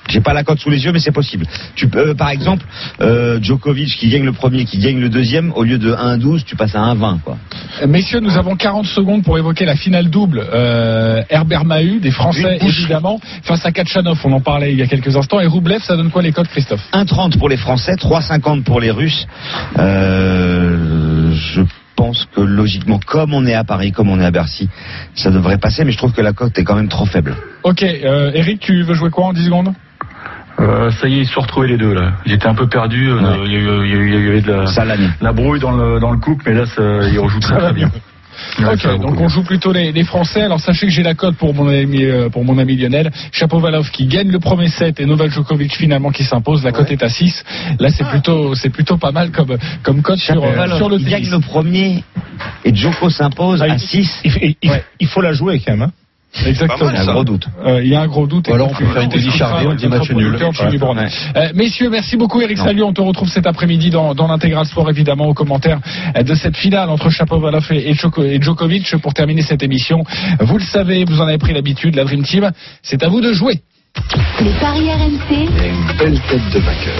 S6: J'ai pas la cote sous les yeux, mais c'est possible. Tu peux, euh, par exemple, euh, Djokovic qui gagne le premier, qui gagne le deuxième, au lieu de 1-12, tu passes à 1-20, quoi.
S3: Euh, Messieurs, nous avons 40 secondes pour évoquer la finale double. Euh, Herbert Mahut, des Français évidemment, face à Kachanov, on en parlait il y a quelques instants. Et Roublev, ça donne quoi les codes, Christophe?
S6: 1,30 pour les Français, 3,50 pour les Russes. Euh, je pense que logiquement, comme on est à Paris, comme on est à Bercy, ça devrait passer, mais je trouve que la cote est quand même trop faible.
S3: Ok, euh, Eric, tu veux jouer quoi en 10 secondes?
S21: Euh, ça y est, ils se sont retrouvés les deux là. J'étais un peu perdu. euh,
S6: Ouais.
S21: Il y, a eu- il y a eu- il y a eu de la, la brouille dans le, dans le couple, mais là, ça, ils rejouent très très bien.
S3: Ok, donc on joue plutôt les, les Français. Alors sachez que j'ai la cote pour mon ami euh, pour mon ami Lionel. Chapovalov qui gagne le premier set et Novak Djokovic finalement qui s'impose. La cote est à 6. Là c'est plutôt c'est plutôt pas mal comme comme cote sur, euh, sur le
S6: il
S3: tennis.
S6: gagne le premier et Djoko s'impose à 6.
S7: Il, il- il- il faut la jouer quand même. hein.
S3: Exactement.
S6: Il y a un gros doute.
S3: Euh, il y a un gros doute.
S9: Ou alors on peut faire une Denis Charvet, on dit match nul.
S3: Euh, messieurs, merci beaucoup Eric. Salut. On te retrouve cet après-midi dans, dans l'intégral sport évidemment aux commentaires euh, de cette finale entre Chapovalov et, et Djokovic pour terminer cette émission. Vous le savez, vous en avez pris l'habitude, la Dream Team. C'est à vous de jouer.
S1: Les paris RMC,
S17: Une belle tête de vainqueur.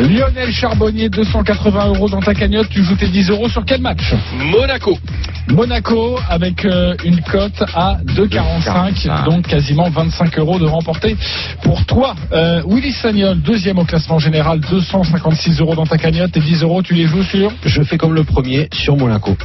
S3: Lionel Charbonnier, 280 euros dans ta cagnotte. Tu joues tes 10 euros sur quel match?
S4: Monaco.
S3: Monaco avec euh, une cote à 2,45, donc quasiment 25 euros de remporté pour toi. Euh, Willy Sagnol, deuxième au classement général, 256 euros dans ta cagnotte et 10 euros, tu les joues sur?
S9: Je fais comme le premier sur Monaco.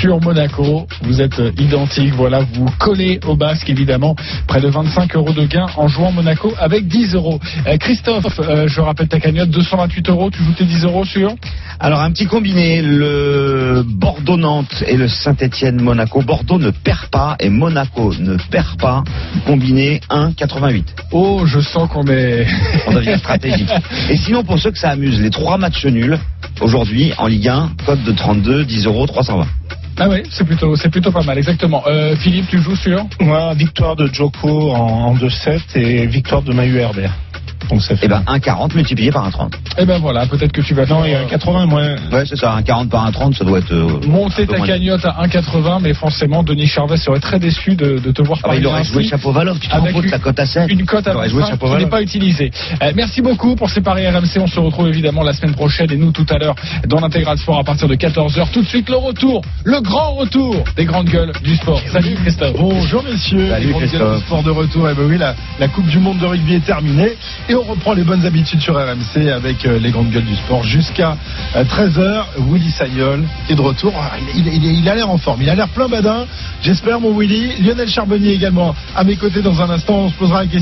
S3: sur Monaco. Vous êtes euh, identiques, voilà, vous collez au basque évidemment. Près de 25 euros de gain en jouant Monaco avec 10 euros. Euh, Christophe, euh, je rappelle ta cagnotte, 228 euros, tu joues tes 10 euros sur
S6: Alors un petit combiné, le Bordeaux-Nantes et le Saint-Étienne-Monaco. Bordeaux ne perd pas et Monaco ne perd pas. Combiné 1,88.
S3: Oh, je sens qu'on est...
S6: On devient stratégique. Et sinon, pour ceux que ça amuse, les trois matchs nuls, aujourd'hui, en Ligue 1, code de 32, 10 euros, 320.
S3: Ah oui, c'est plutôt, c'est plutôt pas mal, exactement. Euh, Philippe, tu joues sur
S7: Moi, victoire de Joko en, en 2-7 et victoire de Mayu Herbert. Donc ça fait.
S6: Eh ben, 1,40 multiplié par 1,30.
S3: Eh ben voilà, peut-être que tu vas
S7: Non, il y a 80 moins.
S6: Ouais, c'est ça, 1,40 par 1,30, ça doit être. euh,
S3: monter ta cagnotte à 1,80, mais forcément, Denis Charvet serait très déçu de, de te voir
S6: Ah bah, il
S3: parier
S6: aurait joué Chapovalov, tu te rends compte
S3: une-
S6: la cote à 7
S3: Une cote à
S6: Il aurait joué
S3: 25 qui n'est pas utilisée. Euh, merci beaucoup pour ces paris RMC. On se retrouve évidemment la semaine prochaine et nous tout à l'heure dans l'intégral sport à partir de 14h. Tout de suite le retour, le grand retour des grandes gueules du sport. Salut Christophe.
S22: Bonjour messieurs,
S6: Salut,
S22: les grandes gueules
S6: Christophe.
S22: du sport de retour. Et ben oui, la, la Coupe du Monde de rugby est terminée et on reprend les bonnes habitudes sur RMC avec euh, les grandes gueules du sport jusqu'à 13h. Willy Sagnol est de retour. Ah, il- il a l'air en forme, il a l'air plein badin. J'espère mon Willy. Lionel Charbonnier également à mes côtés dans un instant. On se posera la question.